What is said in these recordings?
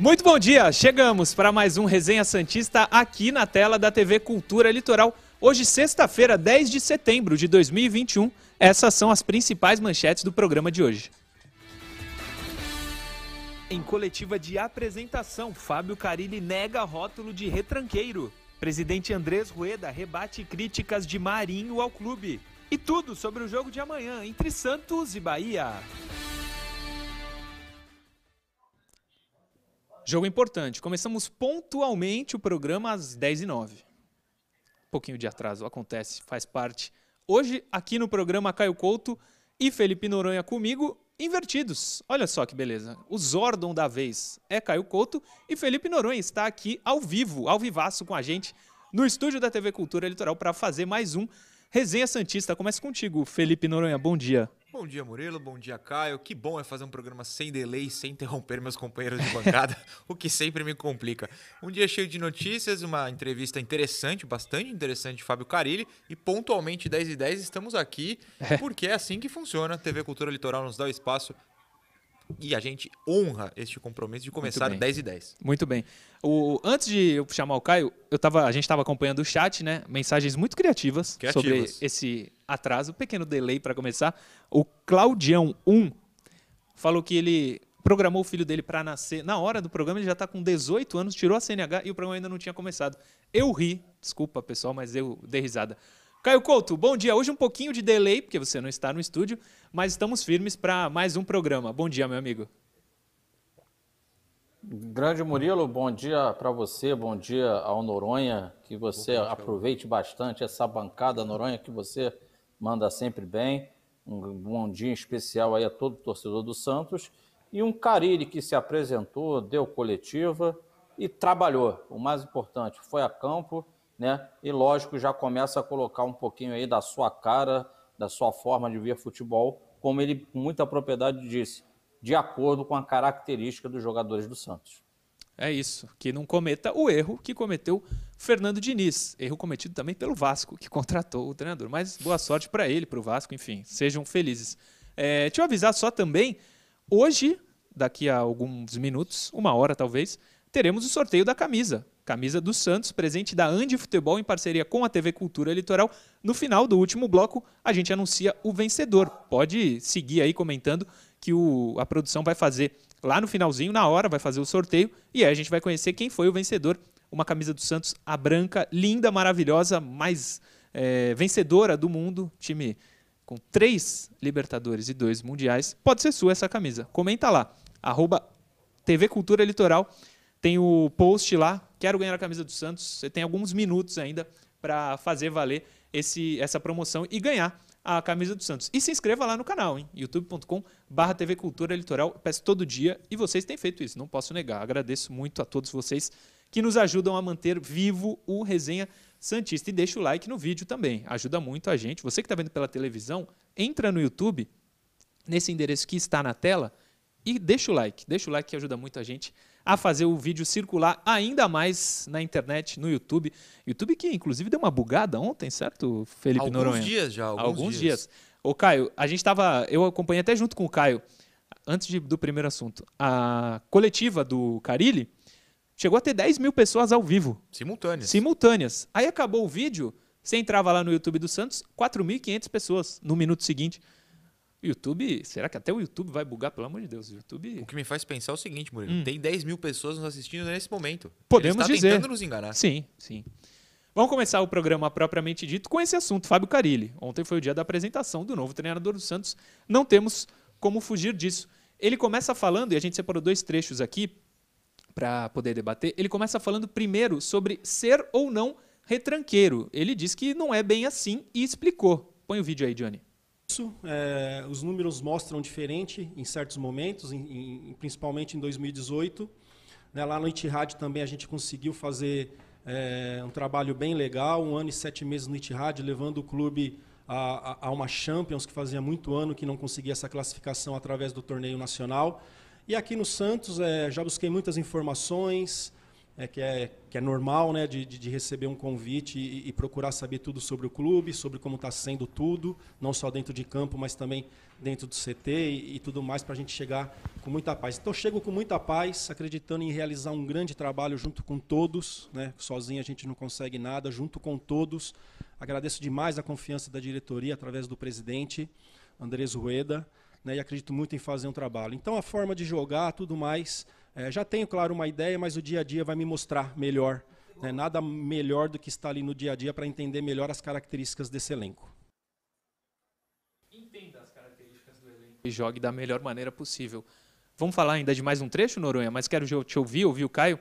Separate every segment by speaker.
Speaker 1: Muito bom dia! Chegamos para mais um Resenha Santista aqui na tela da TV Cultura Litoral. Hoje, sexta-feira, 10 de setembro de 2021. Essas são as principais manchetes do programa de hoje. Em coletiva de apresentação, Fábio Carilli nega rótulo de retranqueiro. Presidente Andrés Rueda rebate críticas de Marinho ao clube. E tudo sobre o jogo de amanhã entre Santos e Bahia. Jogo importante. Começamos pontualmente o programa às 10h09. Um pouquinho de atraso, acontece, faz parte. Hoje, aqui no programa Caio Couto e Felipe Noronha comigo, invertidos. Olha só que beleza. O Zordon da vez é Caio Couto e Felipe Noronha está aqui ao vivo, ao vivaço com a gente, no estúdio da TV Cultura Litoral para fazer mais um Resenha Santista. Começa contigo, Felipe Noronha. Bom dia.
Speaker 2: Bom dia, Murilo. Bom dia, Caio. Que bom é fazer um programa sem delay, sem interromper meus companheiros de bancada, o que sempre me complica. Um dia cheio de notícias, uma entrevista interessante, bastante interessante de Fábio Carilli e pontualmente 10 e 10 estamos aqui é. porque é assim que funciona. A TV Cultura Litoral nos dá o espaço e a gente honra este compromisso de começar 10 e 10.
Speaker 1: Muito bem. O, antes de eu chamar o Caio, eu tava, a gente estava acompanhando o chat, né? Mensagens muito criativas, criativas. sobre esse atraso, pequeno delay para começar. O Claudião 1 falou que ele programou o filho dele para nascer. Na hora do programa, ele já está com 18 anos, tirou a CNH e o programa ainda não tinha começado. Eu ri, desculpa pessoal, mas eu dei risada. Caio Couto, bom dia. Hoje um pouquinho de delay, porque você não está no estúdio, mas estamos firmes para mais um programa. Bom dia, meu amigo.
Speaker 3: Grande Murilo, bom dia para você, bom dia ao Noronha, que você aproveite bastante essa bancada Noronha, que você manda sempre bem. Um bom dia especial aí a todo torcedor do Santos. E um Carilli que se apresentou, deu coletiva e trabalhou. O mais importante, foi a campo né? E lógico, já começa a colocar um pouquinho aí da sua cara, da sua forma de ver futebol, como ele com muita propriedade disse, de acordo com a característica dos jogadores do Santos.
Speaker 1: É isso, que não cometa o erro que cometeu Fernando Diniz, erro cometido também pelo Vasco, que contratou o treinador. Mas boa sorte para ele, para o Vasco, enfim, sejam felizes. É, deixa eu avisar só também, hoje, daqui a alguns minutos, uma hora talvez, teremos o sorteio da camisa camisa do Santos, presente da Andi Futebol em parceria com a TV Cultura Litoral. No final do último bloco, a gente anuncia o vencedor. Pode seguir aí comentando que o, a produção vai fazer lá no finalzinho, na hora, vai fazer o sorteio e aí a gente vai conhecer quem foi o vencedor. Uma camisa do Santos, a branca, linda, maravilhosa, mais é, vencedora do mundo, time com três Libertadores e dois Mundiais. Pode ser sua essa camisa. Comenta lá, arroba TV Cultura Litoral. Tem o post lá, quero ganhar a camisa do Santos. Você tem alguns minutos ainda para fazer valer esse, essa promoção e ganhar a camisa do Santos. E se inscreva lá no canal, hein? youtube.com barra TV Cultura Litoral. peço todo dia e vocês têm feito isso, não posso negar. Agradeço muito a todos vocês que nos ajudam a manter vivo o Resenha Santista. E deixa o like no vídeo também, ajuda muito a gente. Você que está vendo pela televisão, entra no YouTube, nesse endereço que está na tela, e deixa o like. Deixa o like que ajuda muito a gente a fazer o vídeo circular ainda mais na internet, no YouTube. YouTube que inclusive deu uma bugada ontem, certo, Felipe
Speaker 2: alguns
Speaker 1: Noronha?
Speaker 2: Alguns dias já, alguns,
Speaker 1: alguns dias. dias. Ô Caio, a gente estava, eu acompanhei até junto com o Caio, antes de, do primeiro assunto, a coletiva do Carilli chegou a ter 10 mil pessoas ao vivo.
Speaker 2: Simultâneas.
Speaker 1: Simultâneas. Aí acabou o vídeo, você entrava lá no YouTube do Santos, 4.500 pessoas no minuto seguinte. YouTube, será que até o YouTube vai bugar? Pelo amor de Deus, o YouTube...
Speaker 2: O que me faz pensar é o seguinte, Murilo, hum. tem 10 mil pessoas nos assistindo nesse momento.
Speaker 1: Podemos Ele está
Speaker 2: dizer. tentando nos enganar.
Speaker 1: Sim, sim. Vamos começar o programa propriamente dito com esse assunto, Fábio Carilli. Ontem foi o dia da apresentação do novo treinador do Santos. Não temos como fugir disso. Ele começa falando, e a gente separou dois trechos aqui para poder debater. Ele começa falando primeiro sobre ser ou não retranqueiro. Ele diz que não é bem assim e explicou. Põe o vídeo aí, Johnny.
Speaker 4: É, os números mostram diferente em certos momentos, em, em, principalmente em 2018. Né, lá no Itihad também a gente conseguiu fazer é, um trabalho bem legal, um ano e sete meses no Itihad, levando o clube a, a, a, uma Champions, que fazia muito ano que não conseguia essa classificação através do torneio nacional. E aqui no Santos é, já busquei muitas informações, é, que, é, que é normal né, de, de receber um convite e, e procurar saber tudo sobre o clube, sobre como está sendo tudo, não só dentro de campo, mas também dentro do CT e, e tudo mais, para a gente chegar com muita paz. Então, chego com muita paz, acreditando em realizar um grande trabalho junto com todos, né? sozinho a gente não consegue nada, junto com todos. Agradeço demais a confiança da diretoria através do presidente, Andrés Rueda, né? e acredito muito em fazer um trabalho. Então, a forma de jogar, tudo mais é, já tenho, claro, uma ideia, mas o dia a dia vai me mostrar melhor. Né? Nada melhor do que estar ali no dia a dia para entender melhor as características desse elenco.
Speaker 1: Entenda as características do elenco e jogue da melhor maneira possível. Vamos falar ainda de mais um trecho, Noronha, mas quero te ouvir, ouvir o Caio.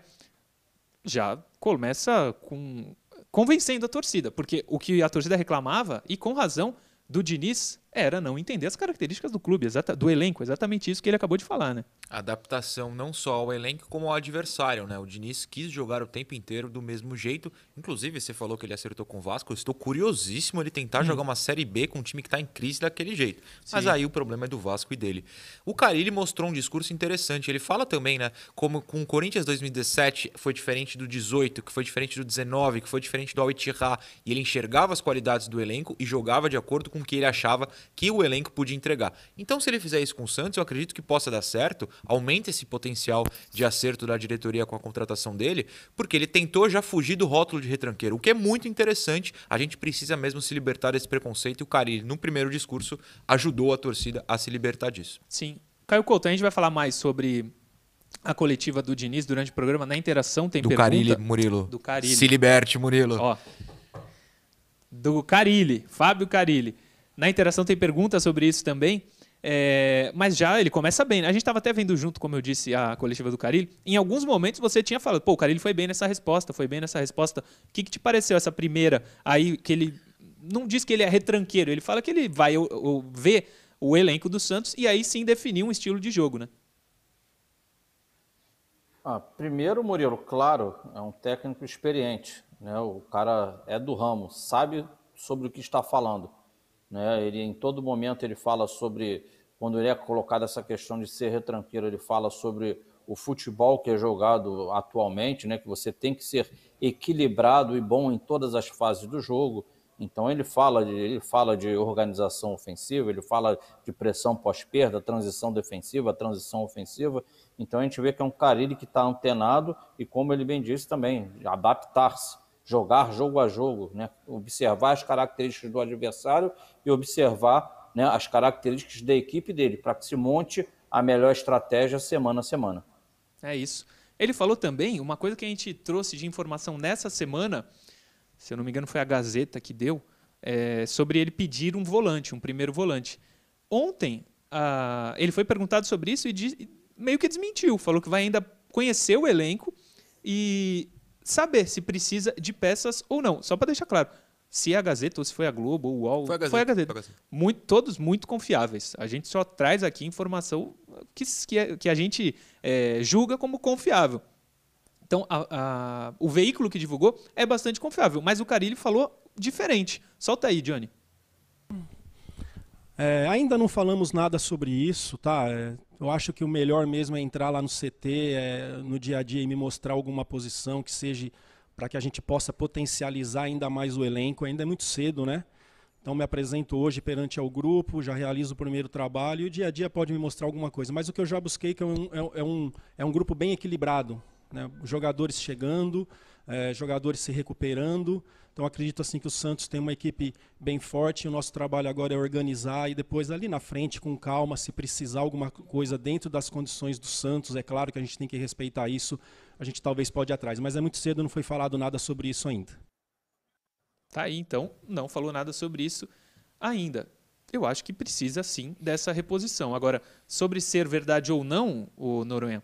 Speaker 1: Já começa com convencendo a torcida, porque o que a torcida reclamava, e com razão, do Diniz era não entender as características do clube, do elenco, exatamente isso que ele acabou de falar, né?
Speaker 2: adaptação não só ao elenco como ao adversário, né? O Diniz quis jogar o tempo inteiro do mesmo jeito. Inclusive, você falou que ele acertou com o Vasco. Eu estou curiosíssimo ele tentar hum. jogar uma Série B com um time que está em crise daquele jeito. Sim. Mas aí o problema é do Vasco e dele. O Carilli mostrou um discurso interessante. Ele fala também, né? Como com o Corinthians 2017 foi diferente do 18, que foi diferente do 19, que foi diferente do Al-Ittihad. E ele enxergava as qualidades do elenco e jogava de acordo com o que ele achava que o elenco podia entregar. Então, se ele fizer isso com o Santos, eu acredito que possa dar certo aumenta esse potencial de acerto da diretoria com a contratação dele, porque ele tentou já fugir do rótulo de retranqueiro, o que é muito interessante. A gente precisa mesmo se libertar desse preconceito e o Carilli, no primeiro discurso, ajudou a torcida a se libertar disso.
Speaker 1: Sim. Caio Couto, a gente vai falar mais sobre a coletiva do Diniz durante o programa. Na interação tem
Speaker 2: do
Speaker 1: pergunta...
Speaker 2: Carilli, Murilo.
Speaker 1: Do Carilli.
Speaker 2: Se liberte, Murilo.
Speaker 1: Ó, do Carilli, Fábio Carilli. Na interação tem pergunta sobre isso também. É, mas já ele começa bem. Né? A gente estava até vendo junto, como eu disse, a coletiva do Carilli. Em alguns momentos você tinha falado, pô, o Carilli foi bem nessa resposta, foi bem nessa resposta. O que, que te pareceu essa primeira aí que ele não diz que ele é retranqueiro, ele fala que ele vai ver o elenco do Santos e aí sim definir um estilo de jogo, né?
Speaker 3: Ah, primeiro, Murilo, claro, é um técnico experiente, né? O cara é do ramo, sabe sobre o que está falando. Né? Ele em todo momento ele fala sobre quando ele é colocado essa questão de ser retranqueiro, ele fala sobre o futebol que é jogado atualmente, né? Que você tem que ser equilibrado e bom em todas as fases do jogo. Então ele fala de, ele fala de organização ofensiva, ele fala de pressão pós-perda, transição defensiva, transição ofensiva. Então a gente vê que é um Carilli que está antenado e, como ele bem disse também, adaptar-se jogar jogo a jogo, né? observar as características do adversário e observar né, as características da equipe dele, para que se monte a melhor estratégia semana a semana.
Speaker 1: É isso. Ele falou também uma coisa que a gente trouxe de informação nessa semana, se eu não me engano foi a Gazeta que deu, é, sobre ele pedir um volante, um primeiro volante. Ontem, ele foi perguntado sobre isso e diz, meio que desmentiu, falou que vai ainda conhecer o elenco e saber se precisa de peças ou não. Só para deixar claro, se é a Gazeta ou se foi a Globo ou o UOL,
Speaker 2: foi a Gazeta. Foi a Gazeta. Foi a Gazeta.
Speaker 1: Muito, todos muito confiáveis. A gente só traz aqui informação que, que, que a gente é, julga como confiável. Então, a, a, o veículo que divulgou é bastante confiável, mas o Carilli falou diferente. Solta aí, Johnny.
Speaker 4: É, ainda não falamos nada sobre isso, tá? É, eu acho que o melhor mesmo é entrar lá no CT, é, no dia a dia, e me mostrar alguma posição que seja para que a gente possa potencializar ainda mais o elenco. Ainda é muito cedo, né? Então me apresento hoje perante ao grupo, já realizo o primeiro trabalho e o dia a dia pode me mostrar alguma coisa. Mas o que eu já busquei que é um, é, é um, é um grupo bem equilibrado, né? jogadores chegando, é, jogadores se recuperando. Então acredito assim que o Santos tem uma equipe bem forte. O nosso trabalho agora é organizar e depois ali na frente com calma, se precisar alguma coisa dentro das condições do Santos, é claro que a gente tem que respeitar isso. A gente talvez pode ir atrás, mas é muito cedo, não foi falado nada sobre isso ainda.
Speaker 1: Tá aí, então, não falou nada sobre isso ainda. Eu acho que precisa sim dessa reposição. Agora, sobre ser verdade ou não, o Noronha,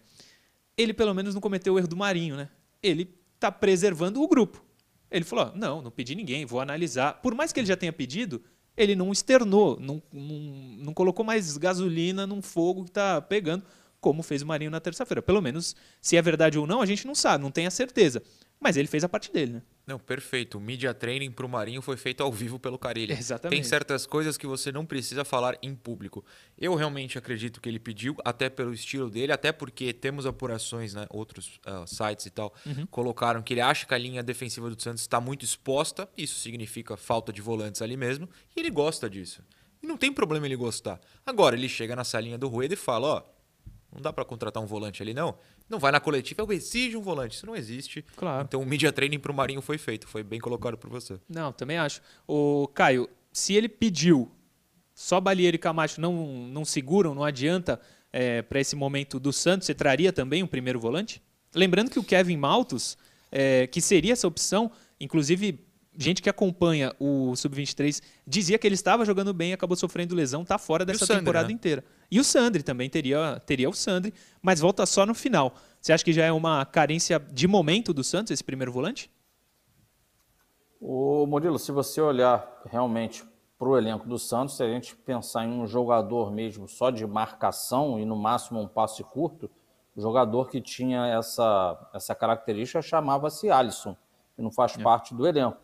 Speaker 1: ele pelo menos não cometeu o erro do Marinho, né? Ele está preservando o grupo. Ele falou: não, não pedi ninguém, vou analisar. Por mais que ele já tenha pedido, ele não externou, não, não, não colocou mais gasolina num fogo que está pegando, como fez o Marinho na terça-feira. Pelo menos, se é verdade ou não, a gente não sabe, não tem a certeza. Mas ele fez a parte dele, né?
Speaker 2: Não, perfeito. O media training para o Marinho foi feito ao vivo pelo Carilli.
Speaker 1: Exatamente.
Speaker 2: Tem certas coisas que você não precisa falar em público. Eu realmente acredito que ele pediu, até pelo estilo dele, até porque temos apurações, né? Outros uh, sites e tal
Speaker 1: Uhum.
Speaker 2: colocaram que ele acha que a linha defensiva do Santos está muito exposta. Isso significa falta de volantes ali mesmo. E ele gosta disso. E não tem problema ele gostar. Agora, ele chega na salinha do Rueda e fala: ó, não dá para contratar um volante ali, não. Não vai na coletiva, eu exijo um volante. Isso não existe.
Speaker 1: Claro.
Speaker 2: Então o media training para o Marinho foi feito. Foi bem colocado por você.
Speaker 1: Não, também acho. O Caio, se ele pediu, só Balieiro e Camacho não, não seguram, não adianta para esse momento do Santos, você traria também um primeiro volante? Lembrando que o Kevin Maltos, é, que seria essa opção, inclusive gente que acompanha o Sub-23 dizia que ele estava jogando bem e acabou sofrendo lesão, está fora dessa
Speaker 2: Sandri,
Speaker 1: temporada
Speaker 2: né?
Speaker 1: inteira. E o Sandri também teria, teria o Sandri, mas volta só no final. Você acha que já é uma carência de momento do Santos, esse primeiro volante?
Speaker 3: O Murilo, se você olhar realmente para o elenco do Santos, se a gente pensar em um jogador mesmo só de marcação e no máximo um passe curto, o jogador que tinha essa, essa característica chamava-se Alisson, que não faz parte do elenco.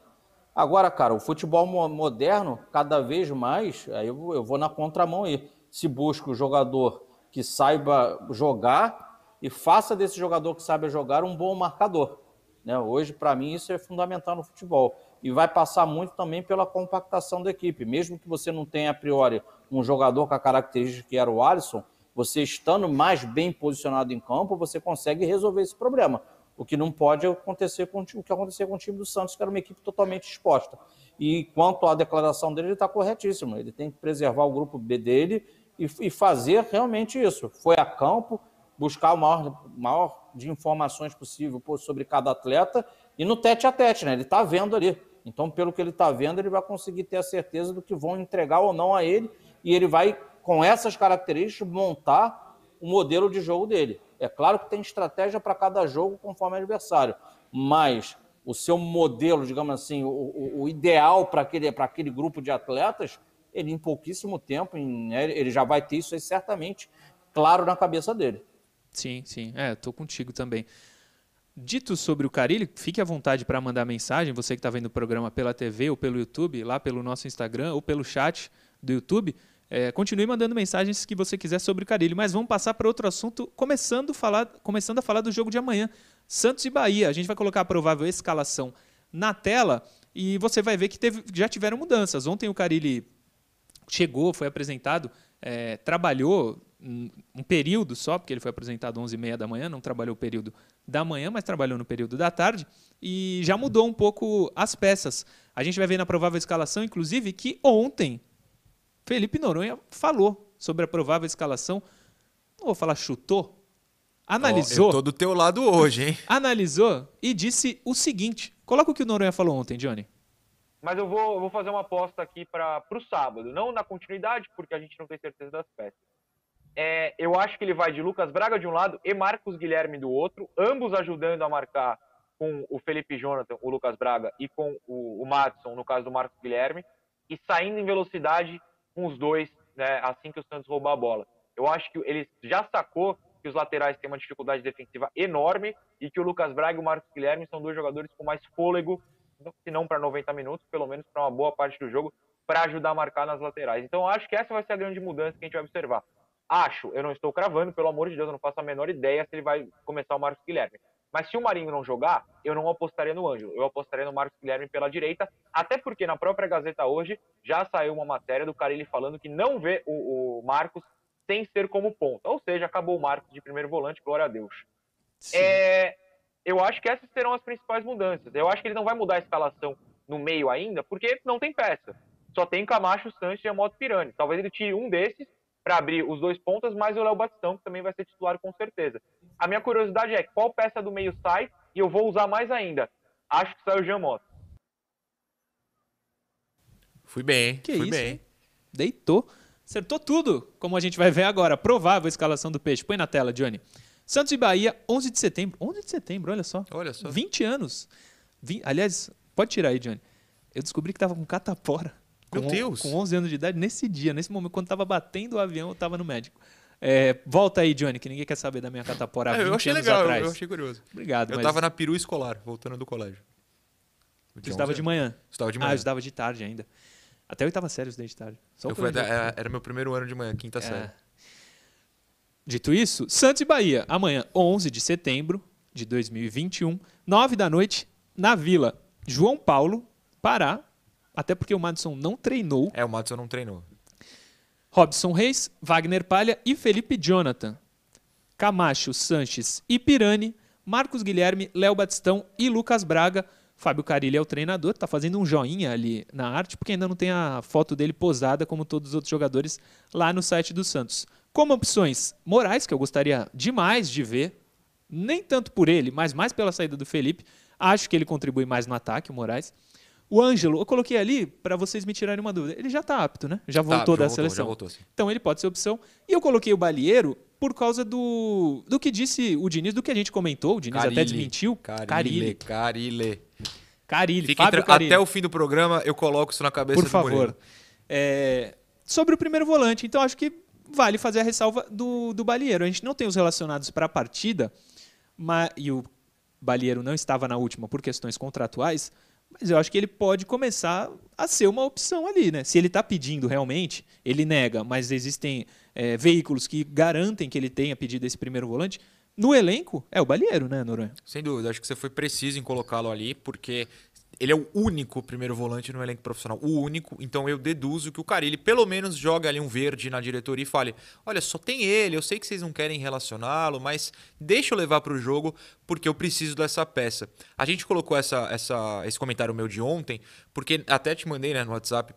Speaker 3: Agora, cara, o futebol mo- moderno, cada vez mais, aí eu, vou- na contramão aí, se busca o jogador que saiba jogar e faça desse jogador que saiba jogar um bom marcador. né? Hoje, para mim, isso é fundamental no futebol. E vai passar muito também pela compactação da equipe. Mesmo que você não tenha, a priori, um jogador com a característica que era o Alisson, você estando mais bem posicionado em campo, você consegue resolver esse problema. O que não pode acontecer com o que aconteceu com o time do Santos, que era uma equipe totalmente exposta. E quanto à declaração dele, ele está corretíssimo. Ele tem que preservar o grupo B dele e, e fazer realmente isso. Foi a campo, buscar o maior, maior de informações possível sobre cada atleta e no tete a tete, né? Ele está vendo ali. Então, pelo que ele está vendo, ele vai conseguir ter a certeza do que vão entregar ou não a ele e ele vai, com essas características, montar o modelo de jogo dele. É claro que tem estratégia para cada jogo conforme adversário, mas o seu modelo, digamos assim, o, o- ideal para aquele, aquele grupo de atletas, ele em pouquíssimo tempo, em- né, ele já vai ter isso aí certamente claro na cabeça dele.
Speaker 1: Sim, sim. É, tô contigo também. Dito sobre o Carilli, fique à vontade para mandar mensagem, você que está vendo o programa pela TV ou pelo YouTube, lá pelo nosso Instagram ou pelo chat do YouTube. É, continue mandando mensagens que você quiser sobre o Carilli, mas vamos passar para outro assunto, começando, falar, começando a falar do jogo de amanhã. Santos e Bahia. A gente vai colocar a provável escalação na tela e você vai ver que teve- já tiveram mudanças. Ontem o Carilli chegou, foi apresentado, é, trabalhou um, um período só, porque ele foi apresentado às 11h30 da manhã, não trabalhou o período da manhã, mas trabalhou no período da tarde, e já mudou um pouco as peças. A gente vai ver na provável escalação, inclusive, que ontem Felipe Noronha falou sobre a provável escalação, não vou falar chutou, analisou,
Speaker 2: Ó, eu tô do teu lado hoje, hein?
Speaker 1: analisou e disse o seguinte, coloca o que o Noronha falou ontem, Johnny.
Speaker 5: Mas eu vou, eu vou fazer uma aposta aqui para o sábado. Não na continuidade, porque a gente não tem certeza das peças. É, eu acho que ele vai de Lucas Braga de um lado e Marcos Guilherme do outro, ambos ajudando a marcar com o Felipe Jonathan, o Lucas Braga, e com o, o Madison, no caso do Marcos Guilherme, e saindo em velocidade com os dois, né, assim que o Santos roubar a bola. Eu acho que ele já sacou que os laterais têm uma dificuldade defensiva enorme e que o Lucas Braga e o Marcos Guilherme são dois jogadores com mais fôlego se não para 90 minutos, pelo menos para uma boa parte do jogo, para ajudar a marcar nas laterais. Então, acho que essa vai ser a grande mudança que a gente vai observar. Acho, eu não estou cravando, pelo amor de Deus, eu não faço a menor ideia se ele vai começar o Marcos Guilherme. Mas se o Marinho não jogar, eu não apostaria no Ângelo, eu apostaria no Marcos Guilherme pela direita, até porque na própria Gazeta hoje já saiu uma matéria do Carilli falando que não vê o, o Marcos sem ser como ponta. Ou seja, acabou o Marcos de primeiro volante, glória a Deus. É, eu acho que essas serão as principais mudanças. Eu acho que ele não vai mudar a escalação no meio ainda, porque não tem peça. Só tem Camacho, Sanches e a Moto Pirani. Talvez ele tire um desses para abrir os dois pontas, mais o Léo Batistão, que também vai ser titular com certeza. A minha curiosidade é qual peça do meio sai e eu vou usar mais ainda. Acho que sai o Jean Mota.
Speaker 2: Fui bem, hein?
Speaker 1: Que
Speaker 2: Fui
Speaker 1: isso,
Speaker 2: bem.
Speaker 1: Deitou. Acertou tudo, como a gente vai ver agora. Provável escalação do Peixe. Põe na tela, Johnny. Santos e Bahia, 11 de setembro. 11 de setembro, olha só.
Speaker 2: Olha só.
Speaker 1: 20 anos. Aliás, pode tirar aí, Johnny. Eu descobri que tava com catapora.
Speaker 2: Meu
Speaker 1: com,
Speaker 2: Deus.
Speaker 1: Com 11 anos de idade, nesse dia, nesse momento, quando tava batendo o avião, eu tava no médico. É, volta aí, Johnny, que ninguém quer saber da minha catapora há 20
Speaker 2: É, eu achei
Speaker 1: anos
Speaker 2: legal,
Speaker 1: atrás.
Speaker 2: eu achei curioso.
Speaker 1: Obrigado,
Speaker 2: Eu
Speaker 1: mas
Speaker 2: tava na peru escolar, voltando do colégio.
Speaker 1: tu estudava de manhã.
Speaker 2: Estudava de
Speaker 1: Ah,
Speaker 2: manhã.
Speaker 1: eu estudava de tarde ainda. Até a oitava série eu estudei de tarde. Só
Speaker 2: Eu fui até- era, era meu primeiro ano de manhã, quinta
Speaker 1: É.
Speaker 2: série.
Speaker 1: Dito isso, Santos e Bahia, amanhã, 11 de setembro de 2021, 9 da noite, na Vila João Paulo, Pará, até porque o Madison não treinou,
Speaker 2: É, o Madison não treinou.
Speaker 1: Robson Reis, Wagner Palha e Felipe Jonathan. Camacho, Sanches e Pirani, Marcos Guilherme, Léo Batistão e Lucas Braga. Fábio Carilli é o treinador, tá fazendo um joinha ali na arte, porque ainda não tem a foto dele posada como todos os outros jogadores lá no site do Santos. Como opções, Moraes, que eu gostaria demais de ver, nem tanto por ele, mas mais pela saída do Felipe. Acho que ele contribui mais no ataque, o Moraes. O Ângelo, eu coloquei ali para vocês me tirarem uma dúvida. Ele já tá apto, né? Já voltou
Speaker 2: já
Speaker 1: da
Speaker 2: voltou,
Speaker 1: seleção.
Speaker 2: já voltou, sim.
Speaker 1: Então ele pode ser opção. E eu coloquei o Balieiro por causa do, do que disse o Diniz, do que a gente comentou. O Diniz até
Speaker 2: Carilli.
Speaker 1: desmentiu.
Speaker 2: Carilli. Carilli.
Speaker 1: Carilli.
Speaker 2: Fica
Speaker 1: Fábio Carilli.
Speaker 2: Até o fim do programa eu coloco isso na cabeça
Speaker 1: Por
Speaker 2: do
Speaker 1: favor. É, sobre o primeiro volante, então acho que vale fazer a ressalva do, do Balieiro. A gente não tem os relacionados para a partida, mas, e o Balieiro não estava na última por questões contratuais, mas eu acho que ele pode começar a ser uma opção ali, né? Se ele está pedindo realmente, ele nega, mas existem é, veículos que garantem que ele tenha pedido esse primeiro volante. No elenco, é o Balieiro, né, Noronha?
Speaker 2: Sem dúvida, acho que você foi preciso em colocá-lo ali, porque ele é o único primeiro volante no elenco profissional. O único. Então eu deduzo que o Carilli pelo menos joga ali um verde na diretoria e fale: olha, só tem ele, eu sei que vocês não querem relacioná-lo, mas deixa eu levar para o jogo porque eu preciso dessa peça. A gente colocou essa, essa, esse comentário meu de ontem, porque até te mandei né, no WhatsApp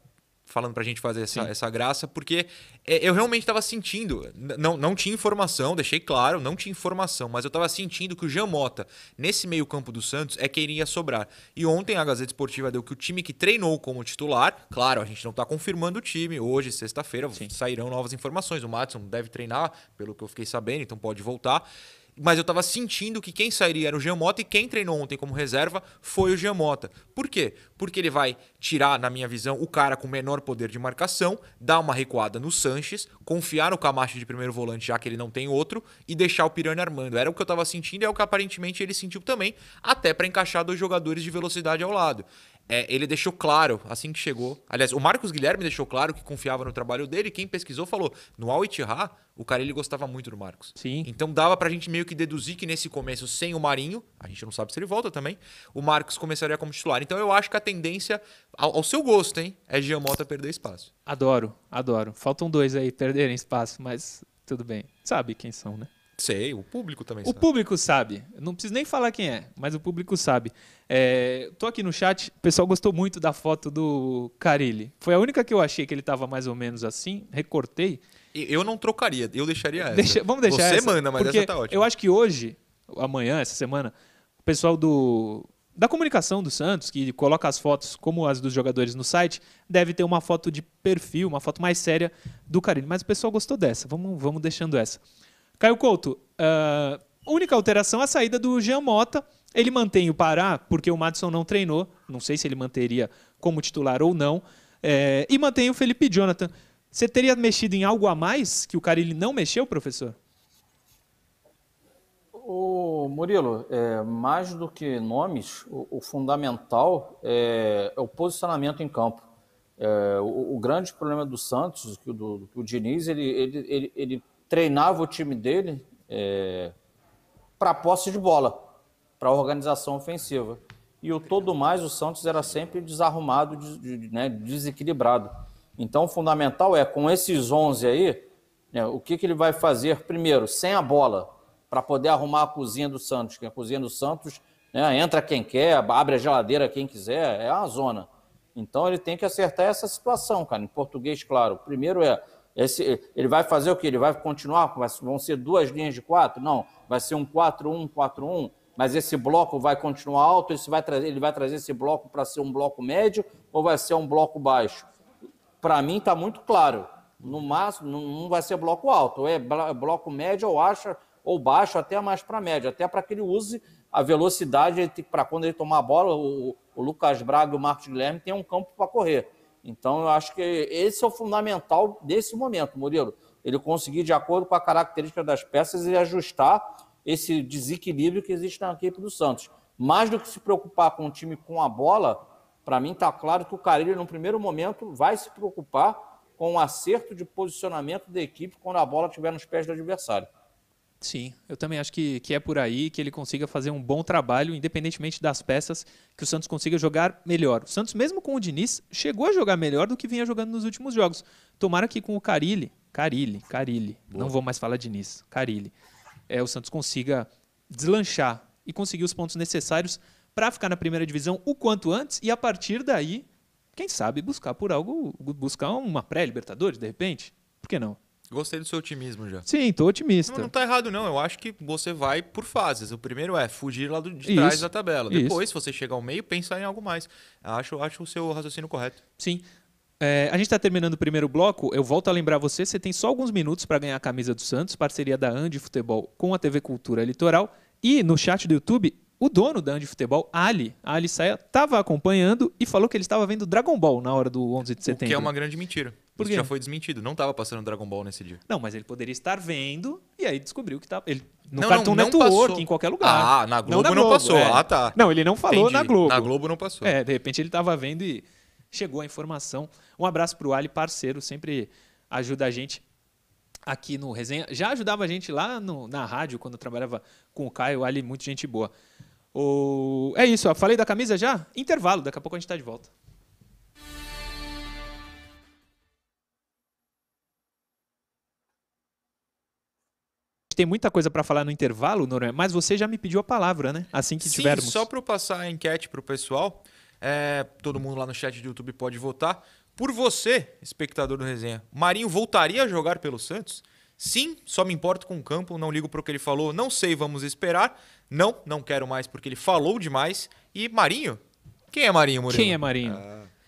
Speaker 2: falando pra gente fazer essa, essa graça, porque é, eu realmente estava sentindo, não, não tinha informação, deixei claro, não tinha informação, mas eu estava sentindo que o Jean Mota, nesse meio campo do Santos, é quem iria sobrar. E ontem a Gazeta Esportiva deu que o time que treinou como titular, claro, a gente não está confirmando o time, hoje, sexta-feira, sairão novas informações, o Matson deve treinar, pelo que eu fiquei sabendo, então pode voltar. Mas eu estava sentindo que quem sairia era o Jean Mota e quem treinou ontem como reserva foi o Jean Mota. Por quê? Porque ele vai tirar, na minha visão, o cara com menor poder de marcação, dar uma recuada no Sanches, confiar no Camacho de primeiro volante, já que ele não tem outro, e deixar o Pirani armando. Era o que eu estava sentindo e é o que aparentemente ele sentiu também, até para encaixar dois jogadores de velocidade ao lado. É, ele deixou claro, assim que chegou. Aliás, o Marcos Guilherme deixou claro que confiava no trabalho dele. Quem pesquisou falou: no Al Ittihad, o cara ele gostava muito do Marcos.
Speaker 1: Sim.
Speaker 2: Então dava pra gente meio que deduzir que nesse começo, sem o Marinho, a gente não sabe se ele volta também, o Marcos começaria como titular. Então eu acho que a tendência, ao, ao seu gosto, hein, é Jean Mota perder espaço.
Speaker 1: Adoro, adoro. Faltam dois aí perderem espaço, mas tudo bem. Sabe quem são, né?
Speaker 2: Sei, o público também
Speaker 1: O
Speaker 2: sabe.
Speaker 1: público sabe. Não preciso nem falar quem é, mas o público sabe. É, tô aqui no chat, o pessoal gostou muito da foto do Carilli. Foi a única que eu achei que ele tava mais ou menos assim, recortei.
Speaker 2: Eu não trocaria, eu deixaria essa.
Speaker 1: Deixa- vamos deixar
Speaker 2: Você
Speaker 1: essa,
Speaker 2: manda, mas
Speaker 1: porque
Speaker 2: essa tá ótima.
Speaker 1: Eu acho que hoje, amanhã, essa semana, o pessoal do da comunicação do Santos, que coloca as fotos como as dos jogadores no site, deve ter uma foto de perfil, uma foto mais séria do Carilli. Mas o pessoal gostou dessa, vamos, vamos deixando essa. Caio Couto, ah, única alteração é a saída do Jean Mota. Ele mantém o Pará, porque o Madison não treinou. Não sei se ele manteria como titular ou não. É, e mantém o Felipe Jonathan. Você teria mexido em algo a mais que o Carilli não mexeu, professor?
Speaker 3: O Murilo, é, mais do que nomes, o, o fundamental é, é o posicionamento em campo. É, o, o grande problema do Santos, que o, do, Diniz, ele, ele, ele, ele treinava o time dele para a posse de bola, para a organização ofensiva. E o todo mais, o Santos era sempre desarrumado, des- de- né, desequilibrado. Então, o fundamental é, com esses 11 aí, né, o que, que ele vai fazer primeiro, sem a bola, para poder arrumar a cozinha do Santos, que a cozinha do Santos né, entra quem quer, abre a geladeira quem quiser, é uma zona. Então ele tem que acertar essa situação, cara, em português, claro. Primeiro é, esse, ele vai fazer o quê? Ele vai continuar? Vão ser duas linhas de quatro? Não, vai ser um 4-1, 4-1, mas esse bloco vai continuar alto, esse vai trazer, ele vai trazer esse bloco para ser um bloco médio ou vai ser um bloco baixo? para mim está muito claro. No máximo, não vai ser bloco alto, é bloco médio ou acha ou baixo, até mais para médio, até para que ele use a velocidade para quando ele tomar a bola, o, o Lucas Braga e o Marcos Guilherme tem um campo para correr. Então eu acho que esse é o fundamental desse momento, Murilo. ele conseguir, de acordo com a característica das peças, e ajustar esse desequilíbrio que existe na equipe do Santos. Mais do que se preocupar com o time com a bola, para mim está claro que o Carilho, no primeiro momento, vai se preocupar com o acerto de posicionamento da equipe quando a bola estiver nos pés do adversário.
Speaker 1: Sim, eu também acho que, que é por aí que ele consiga fazer um bom trabalho, independentemente das peças, que o Santos consiga jogar melhor. O Santos, mesmo com o Diniz, chegou a jogar melhor do que vinha jogando nos últimos jogos. Tomara que com o Carilli, Carilli, Carilli, não vou mais falar Diniz, Carilli, é, o Santos consiga deslanchar e conseguir os pontos necessários para ficar na primeira divisão o quanto antes e a partir daí, quem sabe, buscar por algo, buscar uma pré-Libertadores, de repente? Por que não?
Speaker 2: Gostei do seu otimismo já.
Speaker 1: Sim, tô otimista.
Speaker 2: Não, não tá errado, não. Eu acho que você vai por fases. O primeiro é fugir lá do, de trás
Speaker 1: Isso,
Speaker 2: da tabela.
Speaker 1: isso.
Speaker 2: Depois, se você chegar ao meio, pensar em algo mais. Acho, acho o seu raciocínio correto.
Speaker 1: Sim. É, a gente está terminando o primeiro bloco. Eu volto a lembrar você: você tem só alguns minutos para ganhar a camisa do Santos, parceria da Andi Futebol com a TV Cultura Litoral. E no chat do YouTube, o dono da Andi Futebol, Ali, Ali Saia, estava acompanhando e falou que ele estava vendo Dragon Ball na hora do 11 de
Speaker 2: O
Speaker 1: setembro.
Speaker 2: que é uma grande mentira.
Speaker 1: Por
Speaker 2: Isso já foi desmentido. Não tava passando Dragon Ball nesse dia.
Speaker 1: Não, mas ele poderia estar vendo e aí descobriu que estava. Ele, no
Speaker 2: Não,
Speaker 1: Cartoon
Speaker 2: não, não
Speaker 1: Network,
Speaker 2: passou.
Speaker 1: em qualquer lugar.
Speaker 2: Ah, na Globo não passou.
Speaker 1: é.
Speaker 2: Ah, tá.
Speaker 1: Não, ele não falou
Speaker 2: Entendi.
Speaker 1: na Globo.
Speaker 2: Na Globo não passou.
Speaker 1: É, de repente ele estava vendo e chegou a informação. Um abraço para o Ali, parceiro, sempre ajuda a gente aqui no Resenha. Já ajudava a gente lá no- na rádio, quando eu trabalhava com o Caio. O Ali, muito gente boa. O... É isso, ó. falei da camisa já? Intervalo, daqui a pouco a gente está de volta. Tem muita coisa para falar no intervalo, Noronha, mas você já me pediu a palavra, né? Assim que
Speaker 2: Sim,
Speaker 1: tivermos.
Speaker 2: só para eu passar a enquete pro pessoal, é, todo mundo lá no chat do YouTube pode votar. Por você, espectador do resenha, Marinho voltaria a jogar pelo Santos? Sim, só me importo com o campo, não ligo pro que ele falou, não sei, vamos esperar. Não, não quero mais porque ele falou demais. E Marinho? Quem é Marinho, Murilo?
Speaker 1: Quem é Marinho?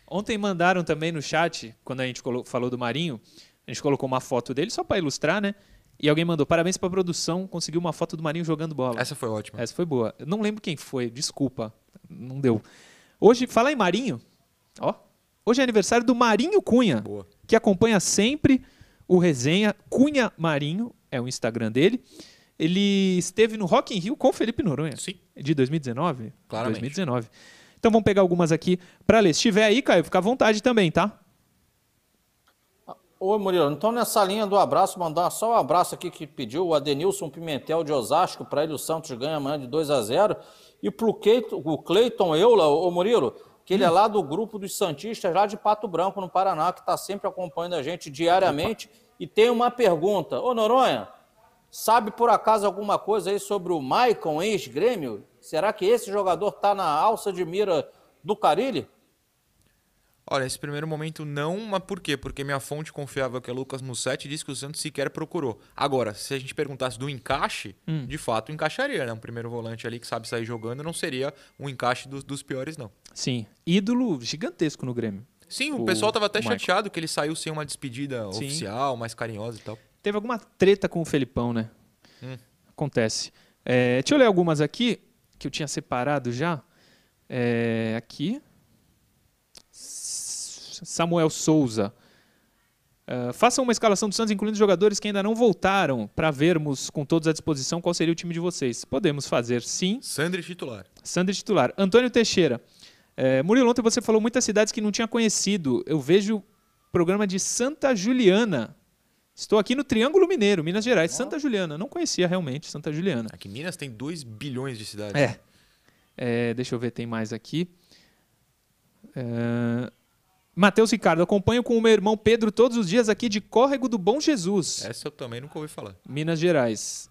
Speaker 1: Ontem mandaram também no chat, quando a gente falou do Marinho, a gente colocou uma foto dele só para ilustrar, né? E alguém mandou parabéns para a produção, conseguiu uma foto do Marinho jogando bola.
Speaker 2: Essa foi ótima.
Speaker 1: Essa foi boa. Eu não lembro quem foi, desculpa, não deu. Hoje, fala em Marinho, ó. Hoje é aniversário do Marinho Cunha,
Speaker 2: Boa.
Speaker 1: que acompanha sempre o resenha Cunha Marinho, é o Instagram dele. Ele esteve no Rock in Rio com o Felipe Noronha.
Speaker 2: Sim.
Speaker 1: De 2019?
Speaker 2: Claramente.
Speaker 1: 2019. Então vamos pegar algumas aqui para ler. Se tiver aí, Caio, fica à vontade também, tá?
Speaker 3: Oi, Murilo. Então, nessa linha do abraço, mandar só um abraço aqui que pediu o Adenilson Pimentel de Osasco. Para ele, o Santos ganha amanhã de 2 a 0 E pro o Cleiton Eula, ô Murilo, que ele é lá do grupo dos Santistas, lá de Pato Branco, no Paraná, que está sempre acompanhando a gente diariamente. E tem uma pergunta. Ô, Noronha, sabe por acaso alguma coisa aí sobre o Maicon, ex-grêmio? Será que esse jogador está na alça de mira do Carilli?
Speaker 2: Olha, nesse primeiro momento não, mas por quê? Porque minha fonte confiável, que é Lucas Mussetti, diz que o Santos sequer procurou. Agora, se a gente perguntasse do encaixe, de fato encaixaria, né? Um primeiro volante ali que sabe sair jogando não seria um encaixe dos, dos piores, não.
Speaker 1: Sim. Ídolo gigantesco no Grêmio.
Speaker 2: Sim, o,
Speaker 1: O-
Speaker 2: pessoal tava até chateado que ele saiu sem uma despedida
Speaker 1: Sim.
Speaker 2: oficial, mais carinhosa e tal.
Speaker 1: Teve alguma treta com o Felipão, né?
Speaker 2: Hum.
Speaker 1: Acontece. É, deixa eu ler algumas aqui que eu tinha separado já. É, aqui. Samuel Souza. É, façam uma escalação do Santos, incluindo jogadores que ainda não voltaram, para vermos com todos à disposição qual seria o time de vocês. Podemos fazer, sim.
Speaker 2: Sandri titular.
Speaker 1: Sandra titular. Antônio Teixeira. É, Murilo, ontem você falou muitas cidades que não tinha conhecido. Eu vejo programa de Santa Juliana. Estou aqui no Triângulo Mineiro, Minas Gerais. Santa Juliana. Não conhecia realmente Santa Juliana.
Speaker 2: Aqui em Minas tem 2 bilhões de cidades.
Speaker 1: É. É, deixa eu ver, tem mais aqui. É, Matheus Ricardo, acompanho com o meu irmão Pedro todos os dias aqui de Córrego do Bom Jesus,
Speaker 2: Essa eu também nunca ouvi falar.
Speaker 1: Minas Gerais.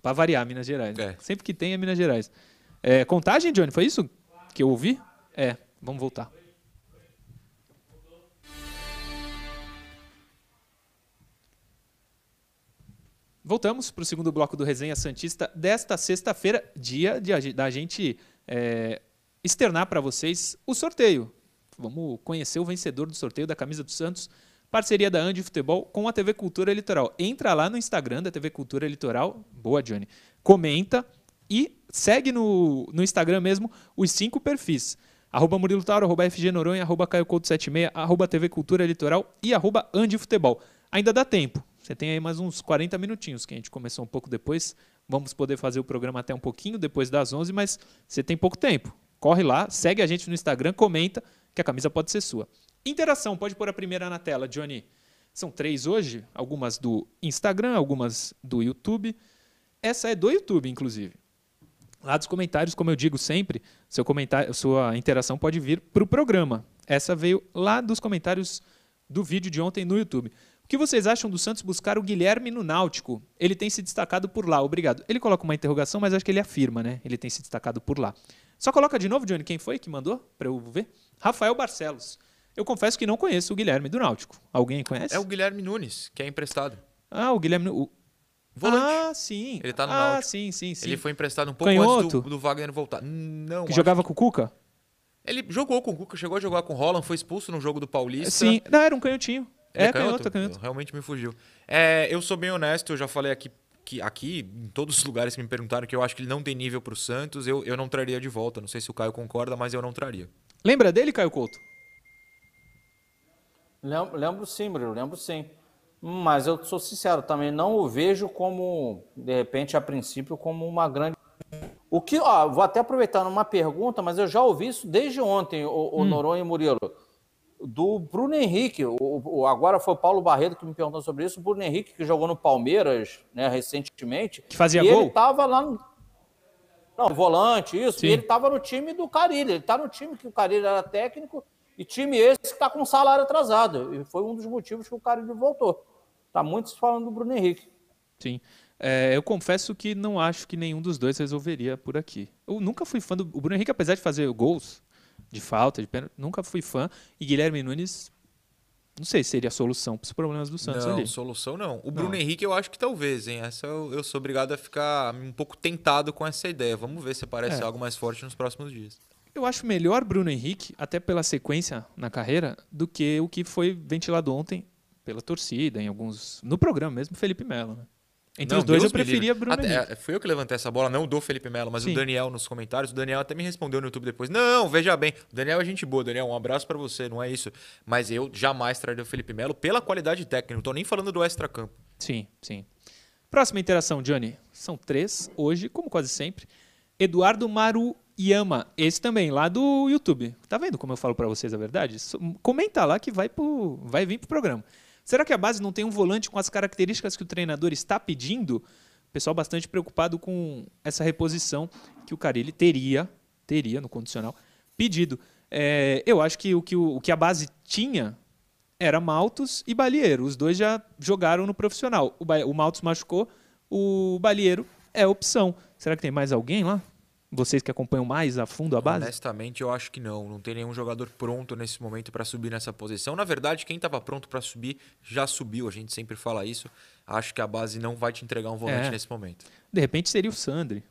Speaker 1: Para variar, Minas Gerais.
Speaker 2: É.
Speaker 1: Sempre que tem é Minas Gerais. É, contagem, Johnny, foi isso que eu ouvi? É, vamos voltar. Voltamos para o segundo bloco do Resenha Santista desta sexta-feira, dia de, da gente é, externar para vocês o sorteio. Vamos conhecer o vencedor do sorteio da camisa do Santos, parceria da Andi Futebol com a TV Cultura Litoral. Entra lá no Instagram da TV Cultura Litoral, boa Johnny, comenta e segue no, no Instagram mesmo os cinco perfis. Arroba Murilo Tauro, arroba FG Noronha, arroba Caio Couto 76, arroba TV Cultura Litoral e arroba Andi Futebol. Ainda dá tempo. Você tem aí mais uns 40 minutinhos, que a gente começou um pouco depois. Vamos poder fazer o programa até um pouquinho depois das 11, mas você tem pouco tempo. Corre lá, segue a gente no Instagram, comenta que a camisa pode ser sua. Interação, pode pôr a primeira na tela, Johnny. São três hoje, algumas do Instagram, algumas do YouTube. Essa é do YouTube, inclusive. Lá dos comentários, como eu digo sempre, seu comentário, sua interação pode vir para o programa. Essa veio lá dos comentários do vídeo de ontem no YouTube. O que vocês acham do Santos buscar o Guilherme no Náutico? Ele tem se destacado por lá, obrigado. Ele coloca uma interrogação, mas acho que ele afirma, né? Ele tem se destacado por lá. Só coloca de novo, Johnny, quem foi que mandou para eu ver? Rafael Barcelos. Eu confesso que não conheço o Guilherme do Náutico. Alguém conhece?
Speaker 2: É o Guilherme Nunes, que é emprestado.
Speaker 1: Ah, o Guilherme. O...
Speaker 2: Volante.
Speaker 1: Ah, sim.
Speaker 2: Ele tá no
Speaker 1: ah,
Speaker 2: Náutico.
Speaker 1: sim, sim, sim.
Speaker 2: Ele foi emprestado um pouco
Speaker 1: Canhoto?
Speaker 2: antes do, do Wagner voltar. Não.
Speaker 1: Que jogava com o Cuca?
Speaker 2: Ele jogou com o Cuca, chegou a jogar com o Holland, foi expulso no jogo do Paulista.
Speaker 1: Sim. Não, era um canhotinho.
Speaker 2: Ele
Speaker 1: é, canhoto, é canhoto.
Speaker 2: Realmente me fugiu. É, eu sou bem honesto, eu já falei aqui, que, aqui, em todos os lugares que me perguntaram, que eu acho que ele não tem nível pro Santos, eu, eu não traria de volta. Não sei se o Caio concorda, mas eu não traria.
Speaker 1: Lembra dele, Caio Couto?
Speaker 3: Lembro, lembro sim, Murilo, lembro sim. Mas eu sou sincero, também não o vejo como, de repente, a princípio, como uma grande. O que, ó, vou até aproveitar numa pergunta, mas eu já ouvi isso desde ontem, o, o Noronha e Murilo. Do Bruno Henrique, o, o- agora foi o Paulo Barreto que me perguntou sobre isso. O Bruno Henrique, que jogou no Palmeiras né, recentemente.
Speaker 1: Que fazia gol?
Speaker 3: ele tava lá no. Não, volante, isso.
Speaker 1: Sim.
Speaker 3: E ele tava no time do Carilho. Ele tá no time que o Carilho era técnico. E time esse que tá com salário atrasado. E foi um dos motivos que o Carilho voltou. Tá muito se falando do Bruno Henrique.
Speaker 1: Sim. É, eu confesso que não acho que nenhum dos dois resolveria por aqui. Eu nunca fui fã do o Bruno Henrique, apesar de fazer gols de falta, de pênalti, nunca fui fã. E Guilherme Nunes, não sei se seria a solução para os problemas do Santos
Speaker 2: não,
Speaker 1: ali.
Speaker 2: solução não. O Bruno
Speaker 1: Não.
Speaker 2: Henrique eu acho que talvez, hein? Essa eu, eu sou obrigado a ficar um pouco tentado com essa ideia. Vamos ver se aparece
Speaker 1: É.
Speaker 2: algo mais forte nos próximos dias.
Speaker 1: Eu acho melhor Bruno Henrique, até pela sequência na carreira, do que o que foi ventilado ontem pela torcida, em alguns. No programa mesmo, Felipe Melo. Né? Entre
Speaker 2: Não,
Speaker 1: os dois
Speaker 2: Deus
Speaker 1: eu preferia. Bruno
Speaker 2: Até- é, Fui eu que levantei essa bola, não do Felipe Melo, mas
Speaker 1: Sim.
Speaker 2: o Daniel nos comentários. O Daniel até me respondeu no YouTube depois. Não, veja bem. O Daniel é gente boa, Daniel. Um abraço pra você, não é isso. Mas eu jamais traria o Felipe Melo pela qualidade técnica. Não tô nem falando do extra-campo.
Speaker 1: Sim, sim. Próxima interação, Johnny. São três hoje, como quase sempre. Eduardo Maruyama, esse também, lá do YouTube. Tá vendo como eu falo pra vocês a verdade? Comenta lá que vai, pro, vai vir pro programa. Será que a base não tem um volante com as características que o treinador está pedindo? Pessoal bastante preocupado com essa reposição que o Carilli teria, teria no condicional, pedido. É, eu acho que o que, o, que a base tinha era Maltos e Balieiro. Os dois já jogaram no profissional. O, o Maltos machucou, o Balieiro é opção. Será que tem mais alguém lá? Vocês que acompanham mais a fundo a base?
Speaker 2: Honestamente, eu acho que não. Não tem nenhum jogador pronto nesse momento pra subir nessa posição. Na verdade, quem estava pronto pra subir já subiu. A gente sempre fala isso. Acho que a base não vai te entregar um volante
Speaker 1: É.
Speaker 2: nesse momento.
Speaker 1: De repente seria o Sandri.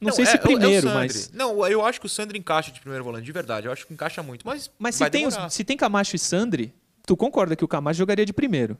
Speaker 1: Não,
Speaker 2: Não,
Speaker 1: sei
Speaker 2: é-
Speaker 1: se
Speaker 2: é é
Speaker 1: primeiro,
Speaker 2: Sandri.
Speaker 1: mas.
Speaker 2: Não, eu acho que o Sandro encaixa de primeiro volante, de verdade. Eu acho que encaixa muito. Mas,
Speaker 1: Mas se tem, os- se tem Camacho e Sandri, tu concorda que o Camacho jogaria de primeiro?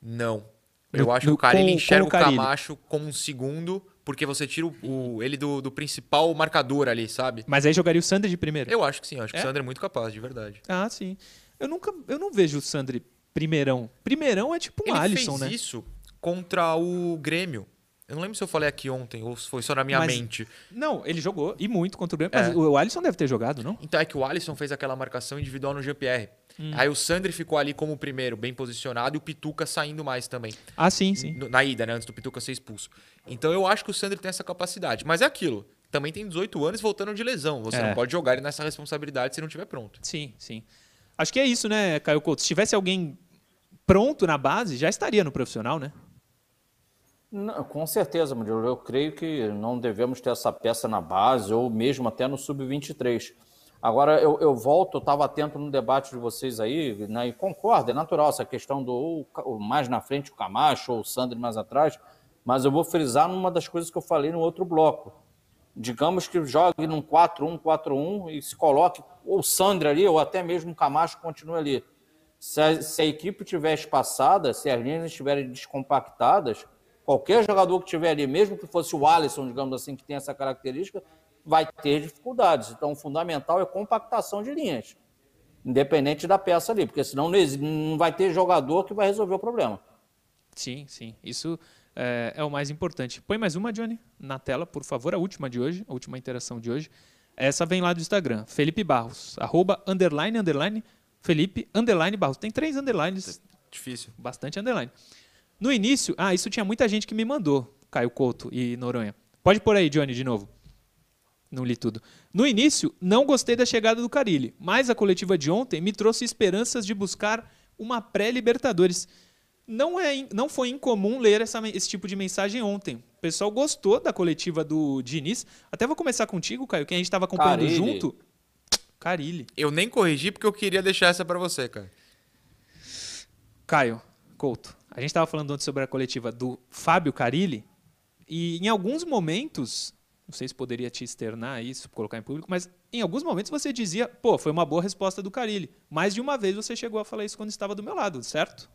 Speaker 2: Não. Eu
Speaker 1: No-
Speaker 2: acho que o Carilli enxerga
Speaker 1: o
Speaker 2: o. Camacho como um segundo, porque você tira o, o- ele do, do principal marcador ali, sabe?
Speaker 1: Mas aí jogaria o Sandri de primeiro?
Speaker 2: Eu acho que sim. Acho que
Speaker 1: É?
Speaker 2: o Sandro é muito capaz, de verdade.
Speaker 1: Ah, sim. Eu nunca. Eu não vejo o Sandri primeirão. Primeirão é tipo um
Speaker 2: ele
Speaker 1: Alisson,
Speaker 2: fez
Speaker 1: né?
Speaker 2: isso contra o Grêmio. Eu não lembro se eu falei aqui ontem ou se foi só na minha
Speaker 1: Mas-
Speaker 2: mente.
Speaker 1: Não, ele jogou e muito contra o Grêmio.
Speaker 2: É.
Speaker 1: Mas o Alisson deve ter jogado, não?
Speaker 2: Então é que o Alisson fez aquela marcação individual no GPR.
Speaker 1: Hum.
Speaker 2: Aí o Sandri ficou ali como o primeiro, bem posicionado, e o Pituca saindo mais também.
Speaker 1: Ah, sim, sim.
Speaker 2: Na ida, né? Antes do Pituca ser expulso. Então eu acho que o Sandri tem essa capacidade. Mas é aquilo. Também tem 18 anos voltando de lesão. Você
Speaker 1: É.
Speaker 2: não pode jogar ele nessa responsabilidade se não estiver pronto.
Speaker 1: Sim, sim. Acho que é isso, né, Caio Couto? Se tivesse alguém pronto na base, já estaria no profissional, né?
Speaker 3: Não, com certeza, Murilo. Eu creio que não devemos ter essa peça na base ou mesmo até no sub-23. Agora, eu, eu volto, eu estava atento no debate de vocês aí, né, e concordo, é natural essa questão do ou mais na frente o Camacho ou o Sandro mais atrás, mas eu vou frisar numa das coisas que eu falei no outro bloco. Digamos que jogue num 4-1, 4-1 e se coloque ou o Sandro ali, ou até mesmo o Camacho continue ali. Se a, se a equipe estiver espaçada, se as linhas estiverem descompactadas, qualquer jogador que estiver ali, mesmo que fosse o Alisson, digamos assim, que tem essa característica, vai ter dificuldades. Então, o fundamental é compactação de linhas, independente da peça ali, porque senão não, vai ter jogador que vai resolver o problema.
Speaker 1: Sim, sim. Isso é, é, o mais importante. Põe mais uma, Johnny, na tela, por favor, a última de hoje, a última interação de hoje. Essa vem lá do Instagram, Felipe Barros, arroba, underline, underline, Felipe, underline Barros. Tem três underlines.
Speaker 2: Difícil.
Speaker 1: Bastante underline. No início, ah, isso tinha muita gente que me mandou, Caio Couto e Noronha. Pode pôr aí, Johnny, de novo. Não li tudo. No início, não gostei da chegada do Carilli, mas a coletiva de ontem me trouxe esperanças de buscar uma pré-Libertadores. Não, é, não foi incomum ler essa, esse tipo de mensagem ontem. O pessoal gostou da coletiva do Diniz. Até vou começar contigo, Caio, que a gente estava acompanhando Carilli. junto. Carilli.
Speaker 2: Eu nem corrigi porque eu queria deixar essa para você, cara.
Speaker 1: Caio, Couto, a gente estava falando ontem sobre a coletiva do Fábio Carilli e em alguns momentos não sei se poderia te externar isso, colocar em público, mas em alguns momentos você dizia, pô, foi uma boa resposta do Carilli. Mais de uma vez você chegou a falar isso quando estava do meu lado, certo?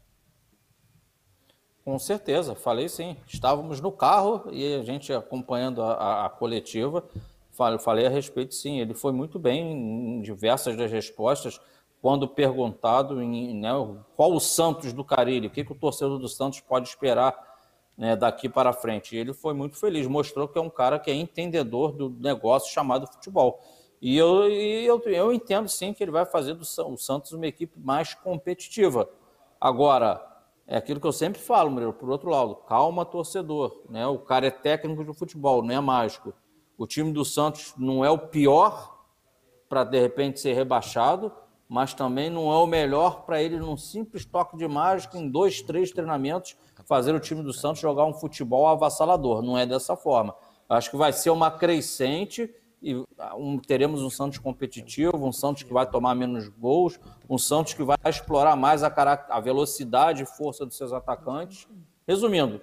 Speaker 3: Com certeza, falei sim. Estávamos no carro e a gente acompanhando a, a, a coletiva, falei, falei a respeito sim. Ele foi muito bem em diversas das respostas. Quando perguntado em, né, qual o Santos do Carilli, o que, que o torcedor do Santos pode esperar né, daqui para frente. E ele foi muito feliz, mostrou que é um cara que é entendedor do negócio chamado futebol. E eu, e eu, eu entendo sim que ele vai fazer do o Santos uma equipe mais competitiva. Agora, é aquilo que eu sempre falo, Murilo, por outro lado, calma, torcedor. Né? O cara é técnico de futebol, não é mágico. O time do Santos não é o pior para, de repente, ser rebaixado, mas também não é o melhor para ele, num simples toque de mágica, em dois, três treinamentos, fazer o time do Santos jogar um futebol avassalador. Não é dessa forma. Acho que vai ser uma crescente e ah, um, teremos um Santos competitivo, um Santos que vai tomar menos gols, um Santos que vai explorar mais a, a velocidade e força dos seus atacantes. Resumindo,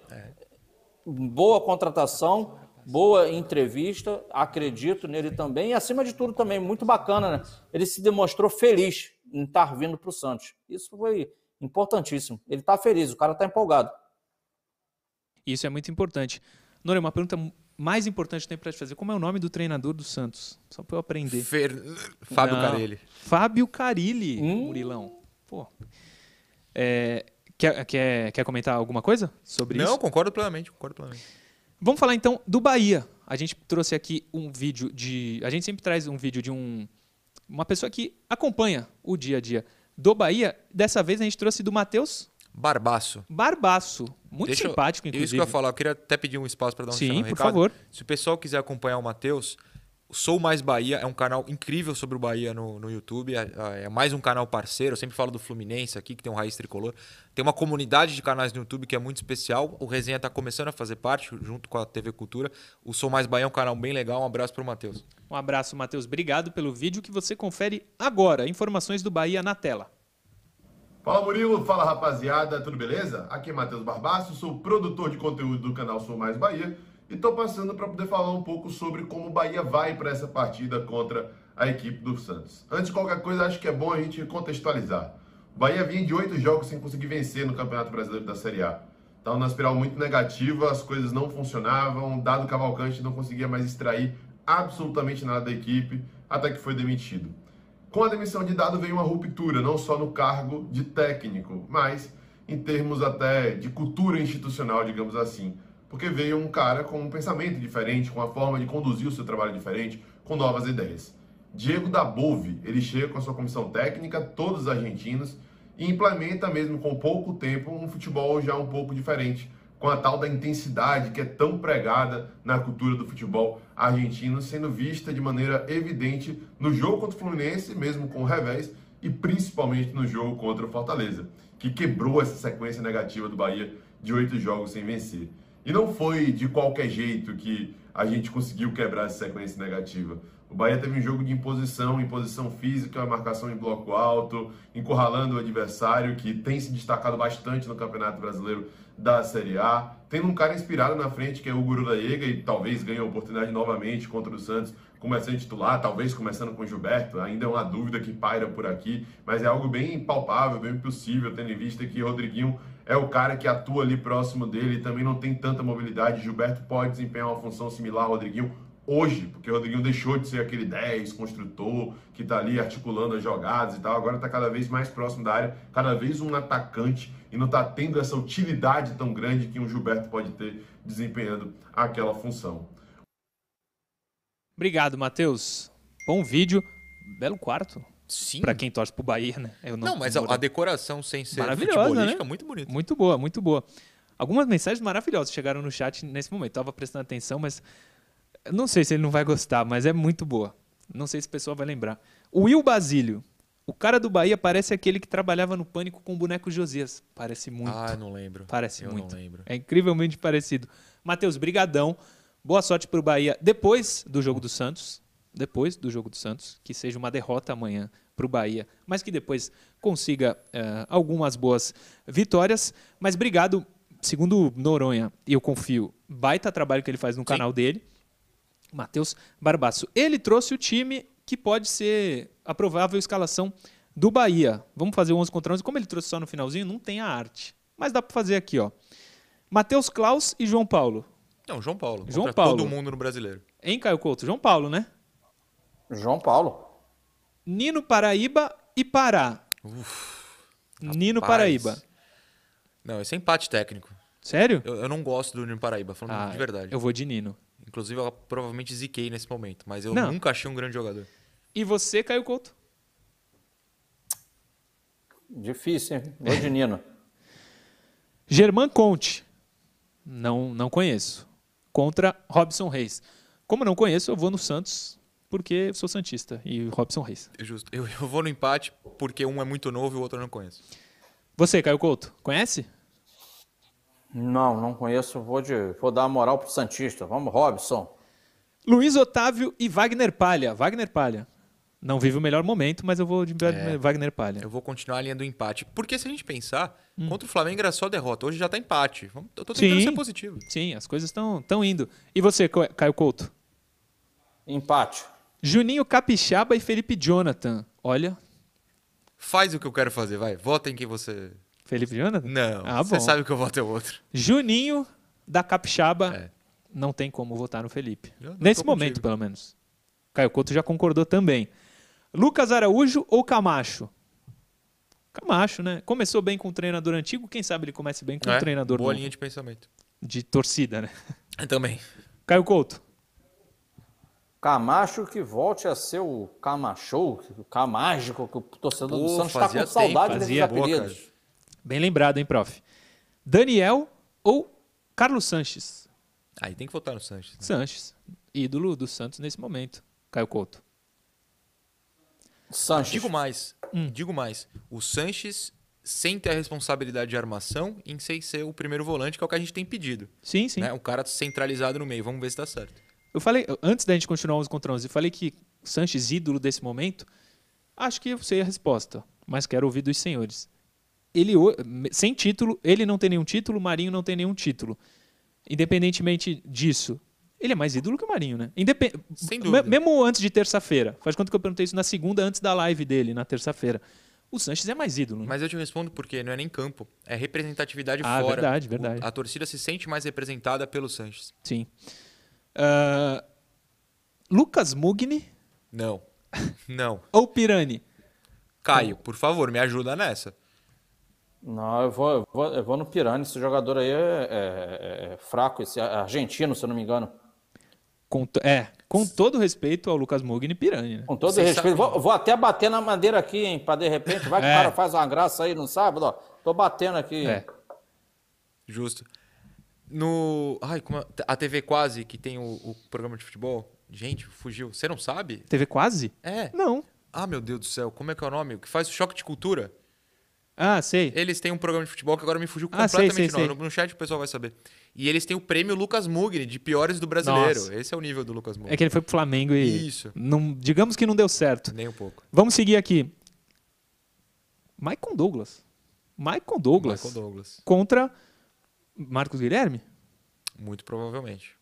Speaker 3: boa contratação, boa entrevista, acredito nele também, e acima de tudo também, muito bacana, né? Ele se demonstrou feliz em estar vindo para o Santos. Isso foi importantíssimo. Ele está feliz, o cara está empolgado.
Speaker 1: Isso é muito importante. Nora, uma pergunta mais importante que tem para te fazer. Como é o nome do treinador do Santos? Só para eu aprender.
Speaker 2: Fer... Fábio Não. Carilli.
Speaker 1: Fábio Carilli, hum. Murilão. Pô. É, quer, quer, quer comentar alguma coisa sobre
Speaker 2: Não,
Speaker 1: isso?
Speaker 2: Não, concordo plenamente, concordo plenamente.
Speaker 1: Vamos falar então do Bahia. A gente trouxe aqui um vídeo de. A gente sempre traz um vídeo de um, uma pessoa que acompanha o dia a dia do Bahia. Dessa vez a gente trouxe do Matheus
Speaker 2: Barbaço.
Speaker 1: Barbaço. Muito
Speaker 2: Deixa
Speaker 1: simpático, inclusive.
Speaker 2: Isso que eu ia falar, eu queria até pedir um espaço para dar um
Speaker 1: Sim, por
Speaker 2: recado.
Speaker 1: favor.
Speaker 2: Se o pessoal quiser acompanhar o Matheus, Sou Mais Bahia é um canal incrível sobre o Bahia no, no YouTube. É, é, mais um canal parceiro. Eu sempre falo do Fluminense aqui, que tem um raiz tricolor. Tem uma comunidade de canais no YouTube que é muito especial. O Resenha está começando a fazer parte, junto com a TV Cultura. O Sou Mais Bahia é um canal bem legal. Um abraço para o Matheus.
Speaker 1: Um abraço, Matheus. Obrigado pelo vídeo que você confere agora. Informações do Bahia na tela.
Speaker 6: Fala Murilo, fala rapaziada, tudo beleza? Aqui é Matheus Barbaço, sou produtor de conteúdo do canal Sou Mais Bahia e estou passando para poder falar um pouco sobre como o Bahia vai para essa partida contra a equipe do Santos. Antes de qualquer coisa, acho que é bom a gente contextualizar. O Bahia vinha de oito jogos sem conseguir vencer no Campeonato Brasileiro da Série A. Estava numa espiral muito negativa, as coisas não funcionavam, Dado Cavalcante não conseguia mais extrair absolutamente nada da equipe, até que foi demitido. Com a demissão de Dado veio uma ruptura, não só no cargo de técnico, mas em termos até de cultura institucional, digamos assim. Porque veio um cara com um pensamento diferente, com uma forma de conduzir o seu trabalho diferente, com novas ideias. Diego Dabove, ele chega com a sua comissão técnica, todos argentinos, e implementa mesmo com pouco tempo um futebol já um pouco diferente, com a tal da intensidade que é tão pregada na cultura do futebol argentino, sendo vista de maneira evidente no jogo contra o Fluminense, mesmo com o revés, e principalmente no jogo contra o Fortaleza, que quebrou essa sequência negativa do Bahia de oito jogos sem vencer. E não foi de qualquer jeito que a gente conseguiu quebrar essa sequência negativa. O Bahia teve um jogo de imposição, imposição física, marcação em bloco alto, encurralando o adversário, que tem se destacado bastante no Campeonato Brasileiro da Série A. Tendo um cara inspirado na frente, que é o Guru da Ega, e talvez ganhe a oportunidade novamente contra o Santos, começando a titular, talvez começando com o Gilberto. Ainda é uma dúvida que paira por aqui, mas é algo bem palpável, bem possível, tendo em vista que Rodriguinho é o cara que atua ali próximo dele, também não tem tanta mobilidade. Gilberto pode desempenhar uma função similar ao Rodriguinho, hoje, porque o Rodriguinho deixou de ser aquele 10 construtor que está ali articulando as jogadas e tal, agora está cada vez mais próximo da área, cada vez um atacante e não está tendo essa utilidade tão grande que um Gilberto pode ter desempenhando aquela função.
Speaker 1: Obrigado, Matheus. Bom vídeo, belo quarto.
Speaker 2: Sim.
Speaker 1: Para quem torce pro Bahia, né?
Speaker 2: Eu não, não mas a, a, decoração sem ser
Speaker 1: Maravilhosa, né?
Speaker 2: muito bonita.
Speaker 1: Muito boa, muito boa. Algumas mensagens maravilhosas chegaram no chat nesse momento. Tava prestando atenção, mas não sei se ele não vai gostar, mas é muito boa. Não sei se o pessoal vai lembrar. O Will Basílio. O cara do Bahia parece aquele que trabalhava no Pânico com o boneco Josias. Parece muito.
Speaker 2: Ah, não lembro.
Speaker 1: Parece
Speaker 2: eu
Speaker 1: muito.
Speaker 2: não lembro.
Speaker 1: É incrivelmente parecido. Matheus, brigadão. Boa sorte pro Bahia depois do jogo do Santos. Depois do jogo do Santos. Que seja uma derrota amanhã pro Bahia. Mas que depois consiga uh, algumas boas vitórias. Mas obrigado. Segundo Noronha, e eu confio, baita trabalho que ele faz no Sim. canal dele. Matheus Barbaço. Ele trouxe o time que pode ser a provável escalação do Bahia. Vamos fazer o 11 contra 11. Como ele trouxe só no finalzinho, não tem a arte. Mas dá para fazer aqui, ó. Matheus Klaus e João Paulo.
Speaker 2: Não, João Paulo.
Speaker 1: João Paulo.
Speaker 2: todo mundo no brasileiro.
Speaker 1: Hein, Caio Couto? João Paulo, né?
Speaker 3: João Paulo.
Speaker 1: Nino Paraíba e Pará. Uf, Nino rapaz. Paraíba.
Speaker 2: Não, esse é empate técnico.
Speaker 1: Sério?
Speaker 2: Eu, eu não gosto do Nino Paraíba, falando ah, de verdade.
Speaker 1: Eu vou de Nino.
Speaker 2: Inclusive, eu provavelmente ziquei nesse momento, mas eu não. nunca achei um grande jogador.
Speaker 1: E você, Caio Couto?
Speaker 3: Difícil, hein? Vou de Nino.
Speaker 1: Germán Conte. Não, não conheço. Contra Robson Reis. Como não conheço, eu vou no Santos, porque sou Santista. E Robson Reis.
Speaker 2: É justo. Eu, eu vou no empate, porque um é muito novo e o outro eu não conheço.
Speaker 1: Você, Caio Couto, conhece?
Speaker 3: Não, não conheço. Vou, de, vou dar moral pro Santista. Vamos, Robson.
Speaker 1: Luiz Otávio e Wagner Palha. Wagner Palha. Não vive o melhor momento, mas eu vou de é, Wagner Palha.
Speaker 2: Eu vou continuar a linha do empate. Porque se a gente pensar, hum. contra o Flamengo era só derrota. Hoje já tá empate. Eu tô tentando
Speaker 1: sim,
Speaker 2: ser positivo.
Speaker 1: Sim, as coisas estão indo. E você, Caio Couto?
Speaker 3: Empate.
Speaker 1: Juninho Capixaba e Felipe Jonathan. Olha.
Speaker 2: Faz o que eu quero fazer, vai. Vota em quem você
Speaker 1: Felipe Jonathan?
Speaker 2: Não. Ah, você sabe que eu voto é outro.
Speaker 1: Juninho da Capixaba. É. Não tem como votar no Felipe. Nesse momento, contigo. pelo menos. Caio Couto já concordou também. Lucas Araújo ou Camacho? Camacho, né? Começou bem com o treinador antigo, quem sabe ele comece bem com o
Speaker 2: é,
Speaker 1: treinador
Speaker 2: Boa novo. linha de pensamento.
Speaker 1: De torcida, né?
Speaker 2: Eu também.
Speaker 1: Caio Couto.
Speaker 3: Camacho que volte a ser o Camacho, o Camágico, que o torcedor Pô, do Santos está com saudade desses apelidos. Boa,
Speaker 1: Bem lembrado, hein, prof? Daniel ou Carlos Sanches?
Speaker 2: Aí tem que votar no Sanches. Né?
Speaker 1: Sanches, ídolo do Santos nesse momento. Caio Couto.
Speaker 2: Sanches. Digo mais, hum. digo mais. O Sanches sem ter a responsabilidade de armação em sem ser o primeiro volante, que é o que a gente tem pedido.
Speaker 1: Sim, sim.
Speaker 2: Né? Um cara centralizado no meio. Vamos ver se dá certo.
Speaker 1: Eu falei, antes da gente continuar 11 contra 11, eu falei que Sanches, ídolo desse momento, acho que eu sei a resposta, mas quero ouvir dos senhores ele sem título, ele não tem nenhum título, o Marinho não tem nenhum título. Independentemente disso, ele é mais ídolo que o Marinho, né?
Speaker 2: Independ... Sem dúvida.
Speaker 1: Mesmo antes de terça-feira. Faz quanto que eu perguntei isso na segunda, antes da live dele, na terça-feira. O Sanches é mais ídolo. Né?
Speaker 2: Mas eu te respondo porque não é nem campo, é representatividade
Speaker 1: ah,
Speaker 2: fora.
Speaker 1: verdade, verdade.
Speaker 2: a torcida se sente mais representada pelo Sanches.
Speaker 1: Sim. Uh, Lucas Mugni?
Speaker 2: Não. Não.
Speaker 1: Ou Pirani?
Speaker 2: Caio, por favor, me ajuda nessa.
Speaker 3: Não, eu vou, eu vou, eu vou no Pirani. Esse jogador aí é, é, é, fraco, esse argentino, se eu não me engano.
Speaker 1: Com, é, com todo respeito ao Lucas Mugni Pirani. Né?
Speaker 3: Com todo Você respeito. Vou, vou, até bater na madeira aqui, hein, para de repente. Vai que é. o cara faz uma graça aí no sábado, ó. Tô batendo aqui. É.
Speaker 2: Justo. No. Ai, como a, a TV Quase, que tem o, o, programa de futebol. Gente, fugiu. Você não sabe?
Speaker 1: TV Quase?
Speaker 2: É.
Speaker 1: Não.
Speaker 2: Ah, meu Deus do céu, como é que é o nome? O que faz o choque de cultura?
Speaker 1: Ah, sei.
Speaker 2: Eles têm um programa de futebol que agora me fugiu ah, completamente sei, sei, sei. No, no chat o pessoal vai saber. E eles têm o prêmio Lucas Mugni, de piores do brasileiro. Nossa. Esse é o nível do Lucas Mugni.
Speaker 1: É que ele foi pro Flamengo e.
Speaker 2: Isso.
Speaker 1: Não, digamos que não deu certo.
Speaker 2: Nem um pouco.
Speaker 1: Vamos seguir aqui. Michael Douglas. Michael Douglas.
Speaker 2: Michael Douglas.
Speaker 1: Contra Marcos Guilherme?
Speaker 2: Muito provavelmente.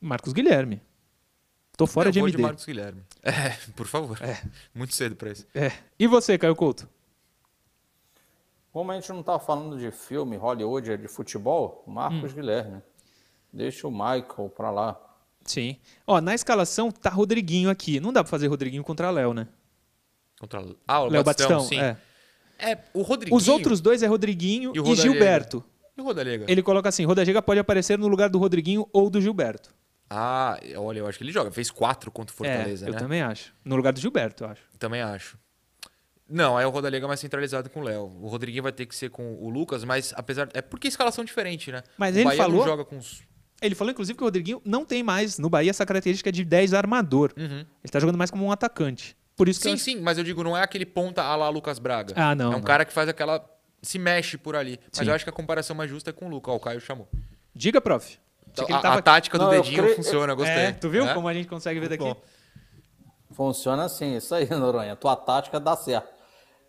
Speaker 1: Marcos Guilherme. Tô fora
Speaker 2: Eu
Speaker 1: de MD.
Speaker 2: de Marcos Guilherme. É, por favor. É. Muito cedo pra isso.
Speaker 1: É. E você, Caio Couto?
Speaker 3: Como a gente não está falando de filme, Hollywood, é de futebol, Marcos hum. Guilherme. Deixa o Michael para lá.
Speaker 1: Sim. Ó, na escalação tá Rodriguinho aqui. Não dá pra fazer Rodriguinho contra Léo, né?
Speaker 2: Contra... Ah, o
Speaker 1: Léo
Speaker 2: Batistão,
Speaker 1: Batistão,
Speaker 2: sim.
Speaker 1: é.
Speaker 2: É, o Rodriguinho...
Speaker 1: Os outros dois é Rodriguinho
Speaker 2: E
Speaker 1: e. Gilberto.
Speaker 2: E o Rodalega?
Speaker 1: Ele coloca assim: Rodallega pode aparecer no lugar do Rodriguinho ou do Gilberto.
Speaker 2: Ah, olha, eu acho que ele joga. Fez quatro contra o Fortaleza,
Speaker 1: é, eu
Speaker 2: né?
Speaker 1: também acho. No lugar do Gilberto, eu acho.
Speaker 2: Também acho. Não, aí o Rodalega é mais centralizado com o Léo. O Rodriguinho vai ter que ser com o Lucas, mas apesar. É porque a escalação é diferente, né?
Speaker 1: Mas
Speaker 2: o
Speaker 1: ele
Speaker 2: Bahia
Speaker 1: falou-
Speaker 2: não joga com os.
Speaker 1: Ele falou, inclusive, que o Rodriguinho não tem mais no Bahia essa característica de 10 armador.
Speaker 2: Uhum.
Speaker 1: Ele tá jogando mais como um atacante. Por isso
Speaker 2: Sim,
Speaker 1: acho-
Speaker 2: sim, mas eu digo, não é aquele ponta a lá Lucas Braga.
Speaker 1: Ah, não,
Speaker 2: É um
Speaker 1: não.
Speaker 2: cara que faz aquela. se mexe por ali. Mas
Speaker 1: Sim.
Speaker 2: eu acho que a comparação mais justa é com o Lucas. Ó, o Caio chamou.
Speaker 1: Diga, prof.
Speaker 2: Então, a,
Speaker 1: tava
Speaker 2: a tática do
Speaker 3: Não, eu
Speaker 2: dedinho
Speaker 3: creio-
Speaker 2: funciona, eu gostei.
Speaker 1: É, tu viu
Speaker 2: É?
Speaker 1: como a gente consegue ver daqui?
Speaker 2: bom.
Speaker 3: Funciona assim, isso aí, Noronha. Tua tática dá certo.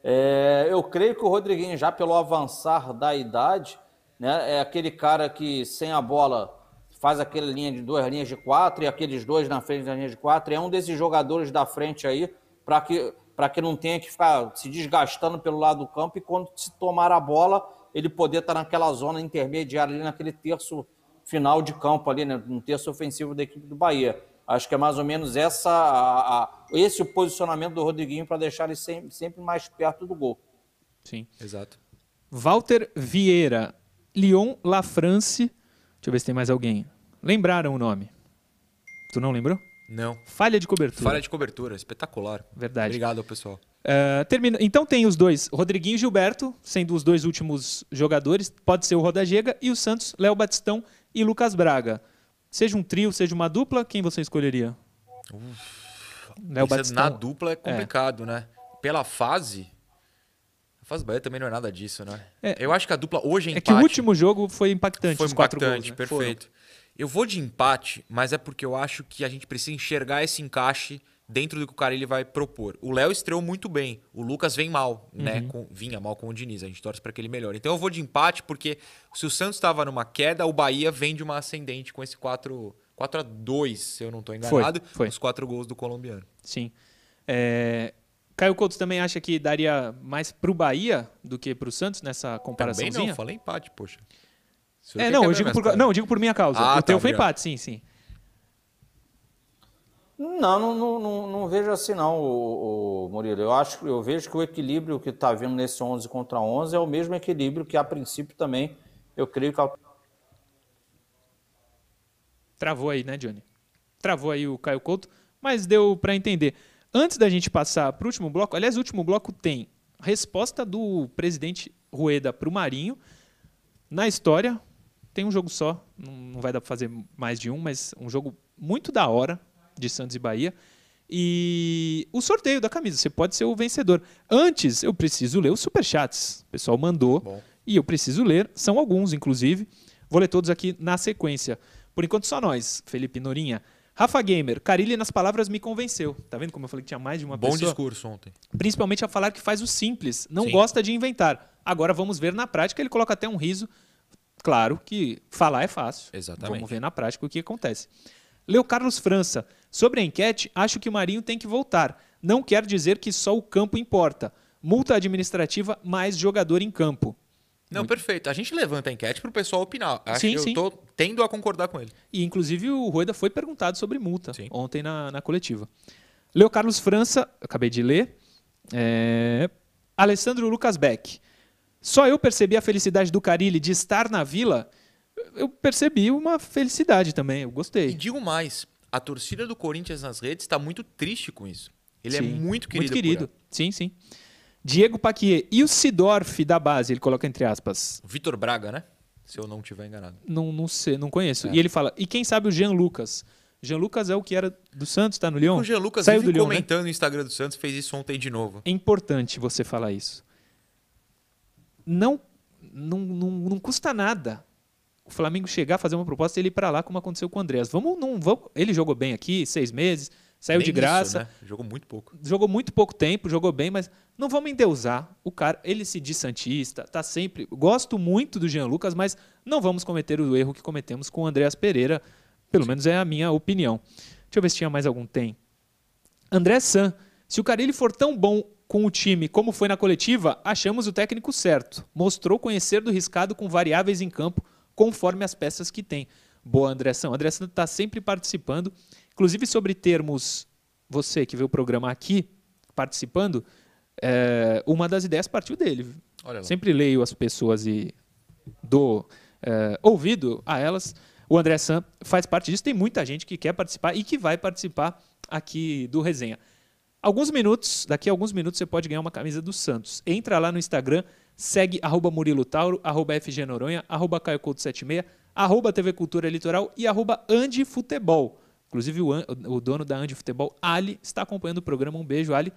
Speaker 3: É, eu creio que o Rodriguinho, já pelo avançar da idade, né, é aquele cara que sem a bola faz aquela linha de duas linhas de quatro e aqueles dois na frente da linha de quatro. É um desses jogadores da frente aí para que, pra que não tenha que ficar se desgastando pelo lado do campo e quando se tomar a bola, ele poder estar naquela zona intermediária ali, naquele terço final de campo ali, né, no terço ofensivo da equipe do Bahia. Acho que é mais ou menos essa, a- a- esse o posicionamento do Rodriguinho para deixar ele sempre, sempre mais perto do gol.
Speaker 1: Sim.
Speaker 2: Exato.
Speaker 1: Walter Vieira, Lyon Lafrance. Deixa eu ver se tem mais alguém. Lembraram o nome? Tu não lembrou?
Speaker 2: Não.
Speaker 1: Falha de cobertura.
Speaker 2: Falha de cobertura, espetacular.
Speaker 1: Verdade.
Speaker 2: Obrigado, pessoal.
Speaker 1: É, termina- Então tem os dois, Rodriguinho e Gilberto, sendo os dois últimos jogadores. Pode ser o Rodagega e o Santos, Léo Batistão e Lucas Braga. Seja um trio, seja uma dupla, quem você escolheria? Léo Batistão.
Speaker 2: na dupla é complicado, né? Pela fase. A fase do Bahia também não é nada disso, né?
Speaker 1: É.
Speaker 2: Eu acho que a dupla hoje é
Speaker 1: É
Speaker 2: empate.
Speaker 1: que o último jogo foi impactante,
Speaker 2: Foi impactante,
Speaker 1: gols, né? Foram.
Speaker 2: perfeito. Eu vou de empate, mas é porque eu acho que a gente precisa enxergar esse encaixe dentro do que o cara ele vai propor. O Léo estreou muito bem, o Lucas vem mal, né?
Speaker 1: Uhum.
Speaker 2: Com- vinha mal com o Diniz, a gente torce para que ele melhore. Então eu vou de empate porque se o Santos estava numa queda, o Bahia vem de uma ascendente com esse 4, 4 a 2, se eu não estou enganado,
Speaker 1: foi.
Speaker 2: os quatro gols do colombiano.
Speaker 1: Sim. É, Caio Couto também acha que daria mais pro Bahia do que pro Santos nessa
Speaker 2: Também
Speaker 1: comparaçãozinha?
Speaker 2: não, falei empate, poxa.
Speaker 1: É, não, eu digo por, não, eu digo por minha causa.
Speaker 2: Ah,
Speaker 1: o
Speaker 2: tá,
Speaker 1: teu foi empate, sim, sim.
Speaker 3: Não, não, não, não, vejo assim não, o, o Murilo. Eu acho, eu vejo que o equilíbrio que está vindo nesse 11 contra 11 é o mesmo equilíbrio que a princípio também eu creio que
Speaker 1: Travou aí, né, Johnny? Travou aí o Caio Couto, mas deu para entender. Antes da gente passar para o último bloco, aliás, o último bloco tem resposta do presidente Rueda para o Marinho. Na história, tem um jogo só, não vai dar para fazer mais de um, mas um jogo muito da hora de Santos e Bahia. E o sorteio da camisa, você pode ser o vencedor. Antes, eu preciso ler os superchats. O pessoal mandou
Speaker 2: Bom.
Speaker 1: e eu preciso ler, são alguns, inclusive. Vou ler todos aqui na sequência. Por enquanto, só nós, Felipe Norinha. Rafa Gamer, Carilli nas palavras me convenceu. Tá vendo como eu falei que tinha mais de uma
Speaker 2: Bom
Speaker 1: pessoa?
Speaker 2: discurso ontem.
Speaker 1: Principalmente a falar que faz o simples, não
Speaker 2: Sim.
Speaker 1: gosta de inventar. Agora vamos ver na prática, ele coloca até um riso. Claro que falar é fácil.
Speaker 2: Exatamente.
Speaker 1: Vamos ver na prática o que acontece. Leo Carlos França, sobre a enquete, acho que o Marinho tem que voltar. Não quer dizer que só o campo importa. Multa administrativa mais jogador em campo.
Speaker 2: Não, perfeito. A gente levanta a enquete pro pessoal opinar. Acho
Speaker 1: Sim,
Speaker 2: que
Speaker 1: sim.
Speaker 2: eu tô tendo a concordar com ele.
Speaker 1: E, inclusive, o Rueda foi perguntado sobre multa
Speaker 2: Sim.
Speaker 1: ontem na, na coletiva. Leo Carlos França, acabei de ler. É... Alessandro Lucas Beck. Só eu percebi a felicidade do Carilli de estar na vila. Eu percebi uma felicidade também, eu
Speaker 2: E
Speaker 1: gostei.
Speaker 2: digo mais, a torcida do Corinthians nas redes está muito triste com isso. Ele é
Speaker 1: Sim,
Speaker 2: muito querido.
Speaker 1: Muito querido. Sim, sim. Diego Paquier. E o Sidorf da base, ele coloca entre aspas.
Speaker 2: Vitor Braga, né? Se eu não estiver enganado.
Speaker 1: Não, não sei, não conheço.
Speaker 2: É.
Speaker 1: E ele fala, e quem sabe o Jean Lucas? Jean Lucas é o que era do Santos, tá no Lyon?
Speaker 2: O Jean Lucas
Speaker 1: Saiu do Lyon, né?
Speaker 2: comentando no Instagram do Santos, fez isso ontem de novo.
Speaker 1: É importante você falar isso. Não, não, não, não custa nada o Flamengo chegar, fazer uma proposta e ele ir para lá, como aconteceu com o Andrés. Vamos, não, vamos. Ele jogou bem aqui, seis meses, saiu
Speaker 2: Nem
Speaker 1: de
Speaker 2: isso,
Speaker 1: graça,
Speaker 2: né? Jogou muito pouco.
Speaker 1: jogou muito pouco tempo, jogou bem, mas não vamos endeusar o cara. Ele se diz santista, tá sempre. Gosto muito do Jean Lucas, mas não vamos cometer o erro que cometemos com o Andreas Pereira. Pelo menos é a minha opinião. Deixa eu ver se tinha mais algum. Tem. André San. Se o Carilli for tão bom com o time como foi na coletiva, achamos o técnico certo. Mostrou conhecer do riscado com variáveis em campo, conforme as peças que tem. Boa, Andressão. Andressão está sempre participando, inclusive sobre termos, você que vê o programa aqui participando, é, uma das ideias partiu dele. Sempre leio as pessoas e dou é, ouvido a elas. O André Sam faz parte disso. Tem muita gente que quer participar e que vai participar aqui do Resenha. Alguns minutos, daqui a alguns minutos você pode ganhar uma camisa do Santos. Entra lá no Instagram, segue arroba Murilo Tauro, arroba FG Noronha, arroba Caio Couto 76, arroba TV Cultura Litoral e arroba Andi Futebol. Inclusive o, o dono da Andi Futebol, Ali, está acompanhando o programa. Um beijo, Ali.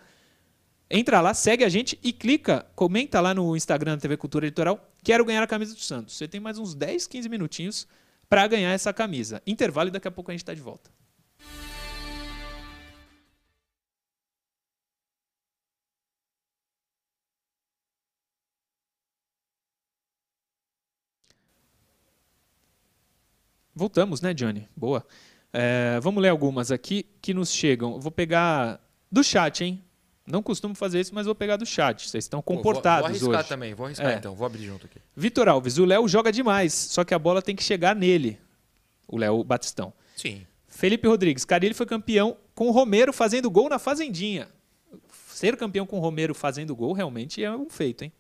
Speaker 1: Entra lá, segue a gente e clica, comenta lá no Instagram da TV Cultura Litoral. Quero ganhar a camisa do Santos. Você tem mais uns 10, 15 minutinhos para ganhar essa camisa. Intervalo e daqui a pouco a gente está de volta. Voltamos, né, Johnny? Boa. É, vamos ler algumas aqui que nos chegam. Vou pegar do chat, hein? Não costumo fazer isso, mas vou pegar do chat. Vocês estão
Speaker 2: Pô, vou-
Speaker 1: comportados
Speaker 2: vou, arriscar
Speaker 1: hoje.
Speaker 2: também, vou arriscar
Speaker 1: É.
Speaker 2: então. Vou abrir junto aqui.
Speaker 1: Vitor Alves, o Léo joga demais, só que a bola tem que chegar nele. O Léo Batistão.
Speaker 2: Sim.
Speaker 1: Felipe Rodrigues, Carilli foi campeão com o Romero fazendo gol na Fazendinha. Ser campeão com o Romero fazendo gol realmente é um feito, hein?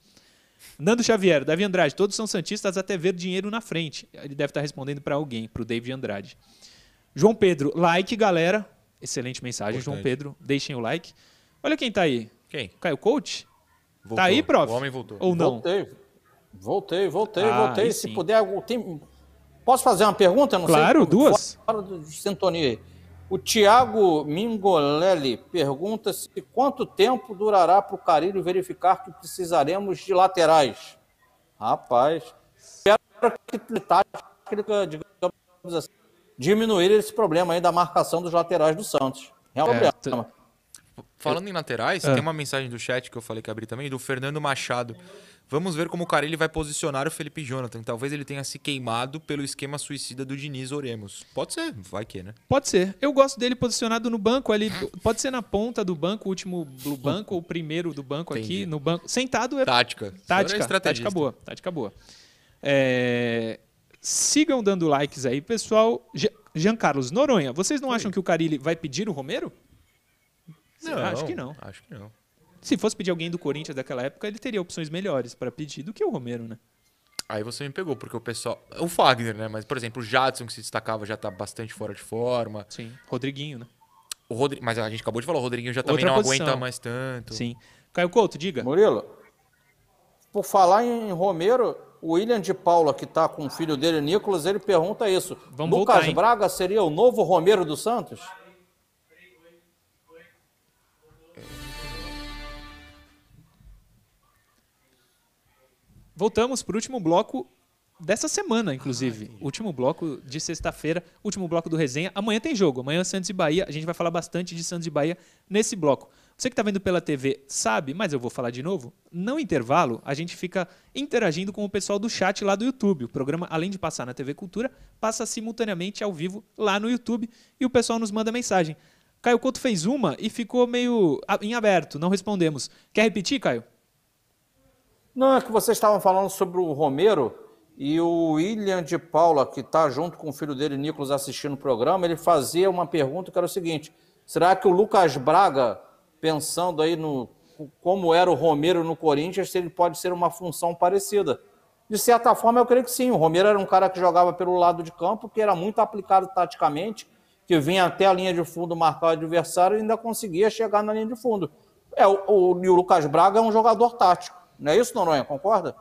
Speaker 1: Nando Xavier, Davi Andrade, todos são santistas até ver dinheiro na frente. Ele deve estar respondendo para alguém, para o David Andrade. João Pedro, like, galera. Excelente mensagem, João
Speaker 2: Importante.
Speaker 1: Pedro. Deixem o like. Olha quem tá aí.
Speaker 2: Quem?
Speaker 1: Caio Coach?
Speaker 2: Voltou.
Speaker 1: Tá aí, prof?
Speaker 2: O homem voltou.
Speaker 1: Ou não?
Speaker 3: Voltei. Voltei, voltei,
Speaker 1: Ah,
Speaker 3: voltei. Se
Speaker 1: sim.
Speaker 3: puder, tem- posso fazer uma pergunta? Não
Speaker 1: Claro,
Speaker 3: sei,
Speaker 1: duas.
Speaker 3: Fora de sintonia. aí. O Thiago Mingolelli pergunta se quanto tempo durará para o Carilho verificar que precisaremos de laterais. Rapaz, espero que tática, digamos assim, diminuir esse problema aí da marcação dos laterais do Santos. É um
Speaker 1: É,
Speaker 3: problema.
Speaker 2: Falando em laterais,
Speaker 1: Ah.
Speaker 2: tem uma mensagem do chat que eu falei que abri também, do Fernando Machado. Vamos ver como o cara ele vai posicionar o Felipe Jonathan. Talvez ele tenha se queimado pelo esquema suicida do Diniz Oremos. Pode ser, vai que, né?
Speaker 1: Pode ser. Eu gosto dele posicionado no banco ali. Pode ser na ponta do banco, o último do banco ou o primeiro do banco aqui
Speaker 2: Entendi.
Speaker 1: no banco. Sentado é
Speaker 2: Tática. É
Speaker 1: tática,
Speaker 2: estrategista.
Speaker 1: tática boa, tática boa. É, Sigam dando likes aí, pessoal. Je- Jean Carlos Noronha, vocês não acham que o Carilli vai pedir o Romero? Acho que não.
Speaker 2: Acho que não.
Speaker 1: Se fosse pedir alguém do Corinthians daquela época, ele teria opções melhores para pedir do que o Romero, né?
Speaker 2: Aí você me pegou, porque o pessoal. O Fagner, né? Mas, por exemplo, o Jadson, que se destacava, já tá bastante fora de forma.
Speaker 1: Sim. Rodriguinho, né?
Speaker 2: O Rodri... Mas a gente acabou de falar, o Rodriguinho já também
Speaker 1: Outra
Speaker 2: não
Speaker 1: posição.
Speaker 2: aguenta mais tanto.
Speaker 1: Sim. Caio Couto, diga.
Speaker 3: Murilo, por falar em Romero, o William de Paula, que está com o filho dele, Nicolas, ele pergunta isso.
Speaker 1: Vamos
Speaker 3: Lucas
Speaker 1: voltar?
Speaker 3: Braga seria o novo Romero do Santos?
Speaker 1: Voltamos para o último bloco dessa semana, inclusive. último bloco de sexta-feira, último bloco do resenha. Amanhã tem jogo. Amanhã Santos e Bahia. A gente vai falar bastante de Santos e Bahia nesse bloco. Você que está vendo pela TV sabe, mas eu vou falar de novo. No intervalo, a gente fica interagindo com o pessoal do chat lá do YouTube. O programa, além de passar na TV Cultura, passa simultaneamente ao vivo lá no YouTube e o pessoal nos manda mensagem. Caio Couto fez uma e ficou meio em aberto, não respondemos. Quer repetir, Caio?
Speaker 3: Não, é que vocês estavam falando sobre o Romero e o William de Paula, que está junto com o filho dele, Nicolas, assistindo o programa, ele fazia uma pergunta que era o seguinte: será que o Lucas Braga, pensando aí no como era o Romero no Corinthians, se ele pode ser uma função parecida? De certa forma, eu creio que sim. O Romero era um cara que jogava pelo lado de campo, que era muito aplicado taticamente, que vinha até a linha de fundo marcar o adversário e ainda conseguia chegar na linha de fundo. É, o, o, o Lucas Braga é um jogador tático. Não é isso, Noronha? Concorda?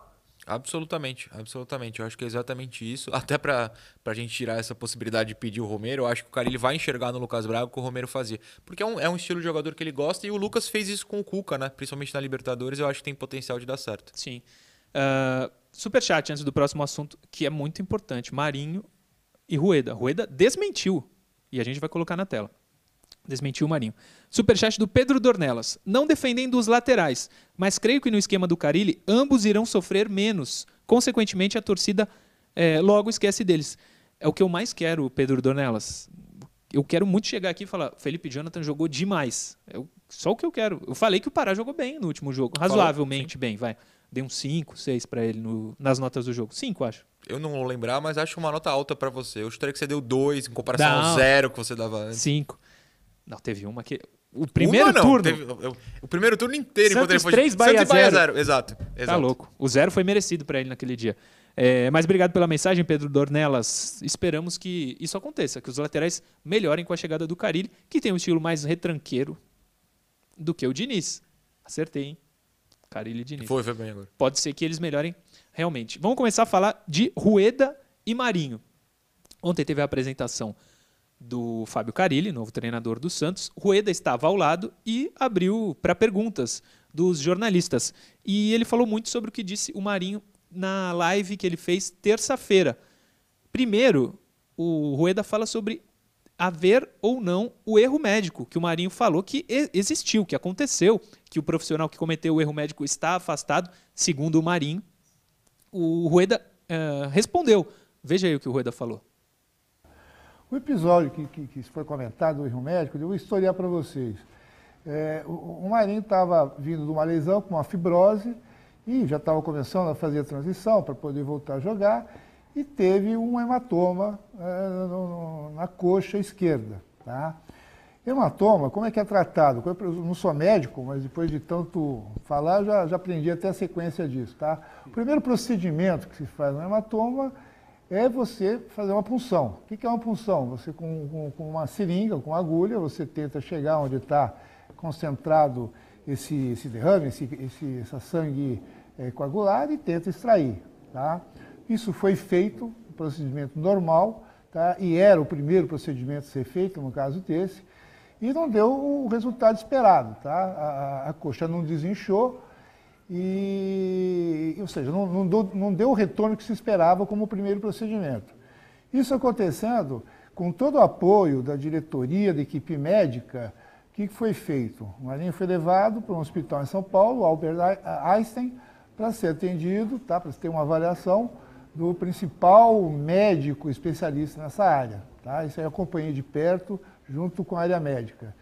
Speaker 2: Absolutamente, absolutamente. Eu acho que é exatamente isso. Até pra, pra gente tirar essa possibilidade de pedir o Romero, eu acho que o cara ele vai enxergar no Lucas Braga o que o Romero fazia. Porque é um, é um estilo de jogador que ele gosta e o Lucas fez isso com o Cuca, né? Principalmente na Libertadores, eu acho que tem potencial de dar certo.
Speaker 1: Sim. Uh, superchat antes do próximo assunto, que é muito importante. Marinho e Rueda. Rueda desmentiu. E a gente vai colocar na tela. Desmentiu o Marinho. Superchat do Pedro Dornelas. Não defendendo os laterais, mas creio que no esquema do Carilli, ambos irão sofrer menos. Consequentemente, a torcida eh, logo esquece deles. É o que eu mais quero, Pedro Dornelas. eu quero muito chegar aqui e falar, Felipe Jonathan jogou demais. Eu, só o que eu quero. Eu falei que o Pará jogou bem no último jogo, razoavelmente bem, vai. Dei uns 5, 6 para ele no, nas notas do jogo. 5, acho.
Speaker 2: Eu não vou lembrar, mas acho uma nota alta para você. Eu chutaria que você deu 2 em comparação
Speaker 1: Não.
Speaker 2: ao zero que você dava antes.
Speaker 1: 5. Não, teve uma que. O primeiro
Speaker 2: não,
Speaker 1: turno.
Speaker 2: teve- o primeiro turno inteiro
Speaker 1: Santos
Speaker 2: enquanto ele foi.
Speaker 1: três, Bahia
Speaker 2: Santos e Bahia
Speaker 1: zero.
Speaker 2: zero. Exato.
Speaker 1: Tá
Speaker 2: exato.
Speaker 1: louco. O zero foi merecido para ele naquele dia. É, mas obrigado pela mensagem, Pedro Dornelas. Esperamos que isso aconteça, que os laterais melhorem com a chegada do Carilli, que tem um estilo mais retranqueiro do que o Diniz. Acertei, hein? Carilli e Diniz.
Speaker 2: Foi, foi bem agora.
Speaker 1: Pode ser que eles melhorem realmente. Vamos começar a falar de Rueda e Marinho. Ontem teve a apresentação do Fábio Carilli, novo treinador do Santos. Rueda estava ao lado e abriu para perguntas dos jornalistas. E ele falou muito sobre o que disse o Marinho na live que ele fez terça-feira. Primeiro, o Rueda fala sobre haver ou não o erro médico, que o Marinho falou que existiu, que aconteceu, que o profissional que cometeu o erro médico está afastado, segundo o Marinho. O Rueda eh, respondeu. Veja aí o que o Rueda falou.
Speaker 7: O episódio que, que, que foi comentado, o erro médico, eu vou historiar para vocês. É, o, o Marinho estava vindo de uma lesão com uma fibrose e já estava começando a fazer a transição para poder voltar a jogar e teve um hematoma é, no- no- na coxa esquerda. Tá? Hematoma, como é que é tratado? Eu não sou médico, mas depois de tanto falar, já, já aprendi até a sequência disso. Tá? O primeiro procedimento que se faz no hematoma é você fazer uma punção. O que é uma punção? Você, com, com- com uma seringa, com uma agulha, você tenta chegar onde está concentrado esse, esse derrame, esse, esse, essa sangue eh, coagulada e tenta extrair. Tá? Isso foi feito, um procedimento normal, tá? e era o primeiro procedimento a ser feito no caso desse, e não deu o resultado esperado. Tá? A- a coxa não desinchou, e, ou seja, não, não deu, não deu o retorno que se esperava como primeiro procedimento. Isso acontecendo com todo o apoio da diretoria, da equipe médica, o que foi feito? O Marinho foi levado para um hospital em São Paulo, Albert Einstein, para ser atendido, tá? para ter uma avaliação do principal médico especialista nessa área. Tá? Isso aí eu acompanhei de perto, junto com a área médica.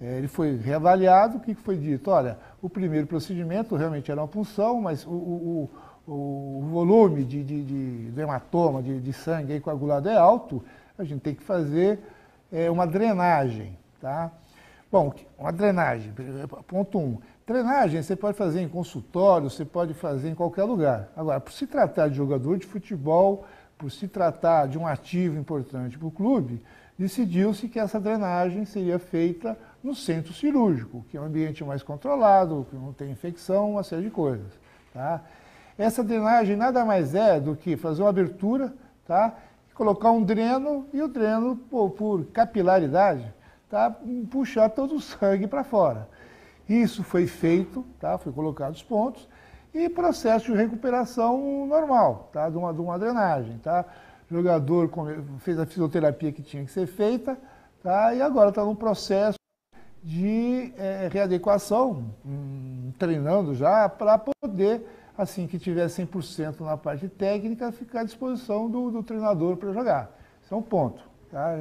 Speaker 7: É, Ele foi reavaliado, o que foi dito? Olha, o primeiro procedimento realmente era uma punção, mas o, o- o- o volume de, de- de- do hematoma, de, de sangue aí coagulado é alto, a gente tem que fazer é, uma drenagem. Tá? Bom, uma drenagem, ponto um. Drenagem você pode fazer em consultório, você pode fazer em qualquer lugar. Agora, por se tratar de jogador de futebol, por se tratar de um ativo importante para o clube, decidiu-se que essa drenagem seria feita no centro cirúrgico, que é um ambiente mais controlado, que não tem infecção, uma série de coisas. Tá? Essa drenagem nada mais é do que fazer uma abertura, tá? colocar um dreno e o dreno, pô, por capilaridade, tá? puxar todo o sangue para fora. Isso foi feito, tá? foi colocado os pontos, e processo de recuperação normal, tá? de, uma, de uma drenagem. Tá? O jogador fez a fisioterapia que tinha que ser feita, tá? e agora está num processo de eh, readequação, hum, treinando já, para poder, assim que tiver 100% na parte técnica, ficar à disposição do, do treinador para jogar. Isso é um ponto. Tá?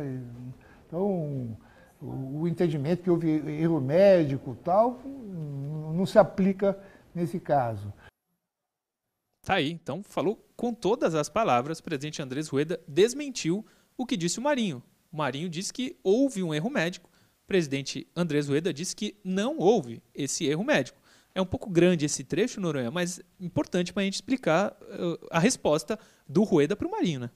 Speaker 7: Então, o, o entendimento que houve erro médico tal, hum, não se aplica nesse caso.
Speaker 1: Tá aí, então falou com todas as palavras. O presidente Andrés Rueda desmentiu o que disse o Marinho. O Marinho disse que houve um erro médico. O presidente Andrés Rueda disse que não houve esse erro médico. É um pouco grande esse trecho, Noronha, mas importante para a gente explicar uh, a resposta do Rueda para o Marinho, né?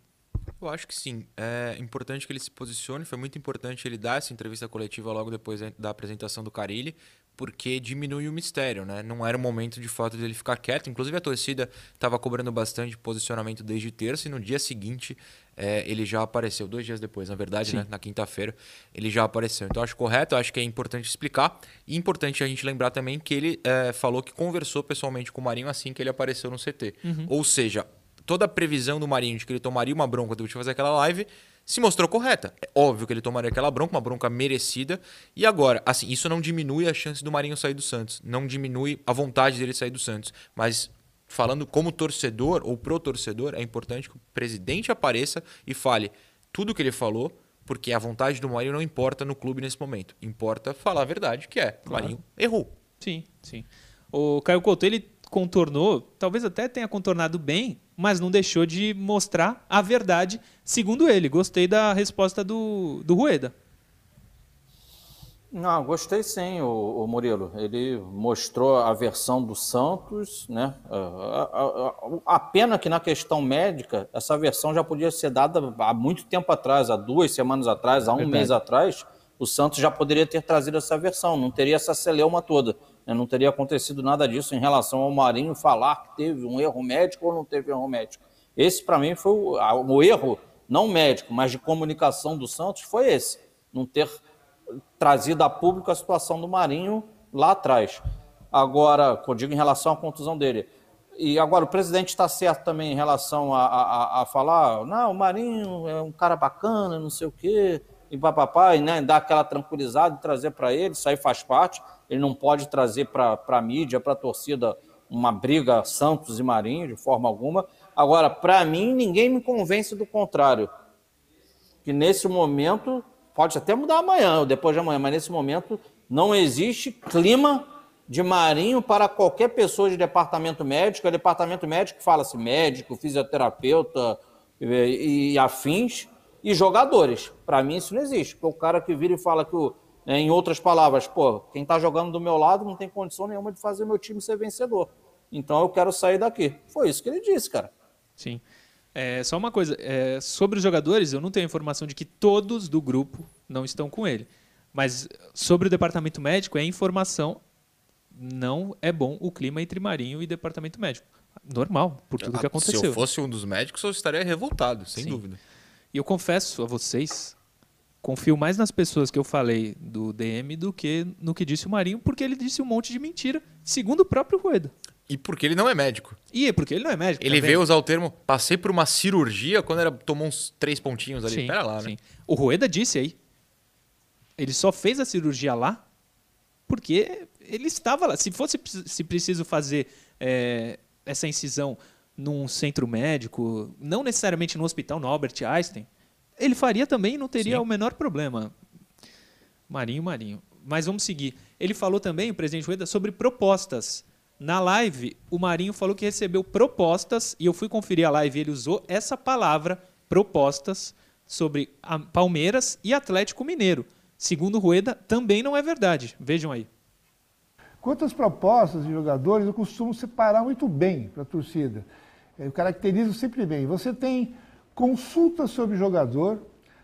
Speaker 2: Eu acho que sim. É importante que ele se posicione. Foi muito importante ele dar essa entrevista coletiva logo depois da apresentação do Carilli, porque diminui o mistério, né? Não era o momento de fato dele ficar quieto. Inclusive a torcida estava cobrando bastante posicionamento desde terça e no dia seguinte é, ele já apareceu. Dois dias depois, na verdade, né? Na quinta-feira ele já apareceu. Então acho correto, acho que é importante explicar. E importante a gente lembrar também que ele é, falou que conversou pessoalmente com o Marinho assim que ele apareceu no CT. Ou seja, toda a previsão do Marinho de que ele tomaria uma bronca de fazer aquela live se mostrou correta. É óbvio que ele tomaria aquela bronca, uma bronca merecida. E agora, assim, isso não diminui a chance do Marinho sair do Santos, não diminui a vontade dele sair do Santos, mas falando como torcedor ou pro torcedor, é importante que o presidente apareça e fale tudo que ele falou, porque a vontade do Marinho não importa no clube nesse momento. Importa falar a verdade, que é, o Marinho errou.
Speaker 1: Sim, sim. O Caio Couto, ele contornou, talvez até tenha contornado bem, mas não deixou de mostrar a verdade, segundo ele. Gostei da resposta do, do Rueda.
Speaker 3: Não, gostei sim, o, o, Murilo. Ele mostrou a versão do Santos, né? A, a, a, a, pena que na questão médica, essa versão já podia ser dada há muito tempo atrás, há duas semanas atrás, há um Verdade. mês atrás, o Santos já poderia ter trazido essa versão, não teria essa celeuma toda. Né? Não teria acontecido nada disso em relação ao Marinho falar que teve um erro médico ou não teve erro médico. Esse, para mim, foi o, o erro, não médico, mas de comunicação do Santos, foi esse. Não ter trazido a público a situação do Marinho lá atrás. Agora, eu digo em relação à contusão dele. E agora, o presidente está certo também em relação a, a, a, falar: não, o Marinho é um cara bacana, não sei o quê, e papapá, e né, dar aquela tranquilizada e trazer para ele, isso aí faz parte. Ele não pode trazer para a mídia, para a torcida, uma briga Santos e Marinho, de forma alguma. Agora, para mim, ninguém me convence do contrário. Que nesse momento Pode até mudar amanhã ou depois de amanhã, mas nesse momento não existe clima de marinho para qualquer pessoa de departamento médico. É departamento médico fala-se médico, fisioterapeuta e, e, afins, e jogadores. Para mim isso não existe. Porque o cara que vira e fala que, né, em outras palavras, pô, quem está jogando do meu lado não tem condição nenhuma de fazer meu time ser vencedor. Então eu quero sair daqui. Foi isso que ele disse, cara.
Speaker 1: Sim. É, só uma coisa, é, sobre os jogadores, eu não tenho informação de que todos do grupo não estão com ele. Mas sobre o departamento médico, é informação. Não é bom o clima entre Marinho e departamento médico. Normal, por tudo que aconteceu.
Speaker 2: Se eu fosse um dos médicos, eu estaria revoltado, sem Sim. dúvida.
Speaker 1: E eu confesso a vocês, confio mais nas pessoas que eu falei do DM do que no que disse o Marinho, porque ele disse um monte de mentira, segundo o próprio Rueda.
Speaker 2: E porque ele não é médico.
Speaker 1: E é porque ele não é médico.
Speaker 2: Ele tá veio usar o termo passei por uma cirurgia quando era, tomou uns três pontinhos ali. Sim, Pera lá, né? sim. né?
Speaker 1: O Rueda disse aí. Ele só fez a cirurgia lá porque ele estava lá. Se fosse se preciso fazer é, essa incisão num centro médico, não necessariamente no hospital no Albert Einstein, ele faria também e não teria sim. o menor problema. Marinho, Marinho. Mas vamos seguir. Ele falou também, o presidente Rueda, sobre propostas na live, o Marinho falou que recebeu propostas, e eu fui conferir a live e ele usou essa palavra, propostas, sobre Palmeiras e Atlético Mineiro. Segundo Rueda, também não é verdade. Vejam aí.
Speaker 7: Quantas propostas de jogadores eu costumo separar muito bem para a torcida. Eu caracterizo sempre bem. Você tem consulta sobre jogador,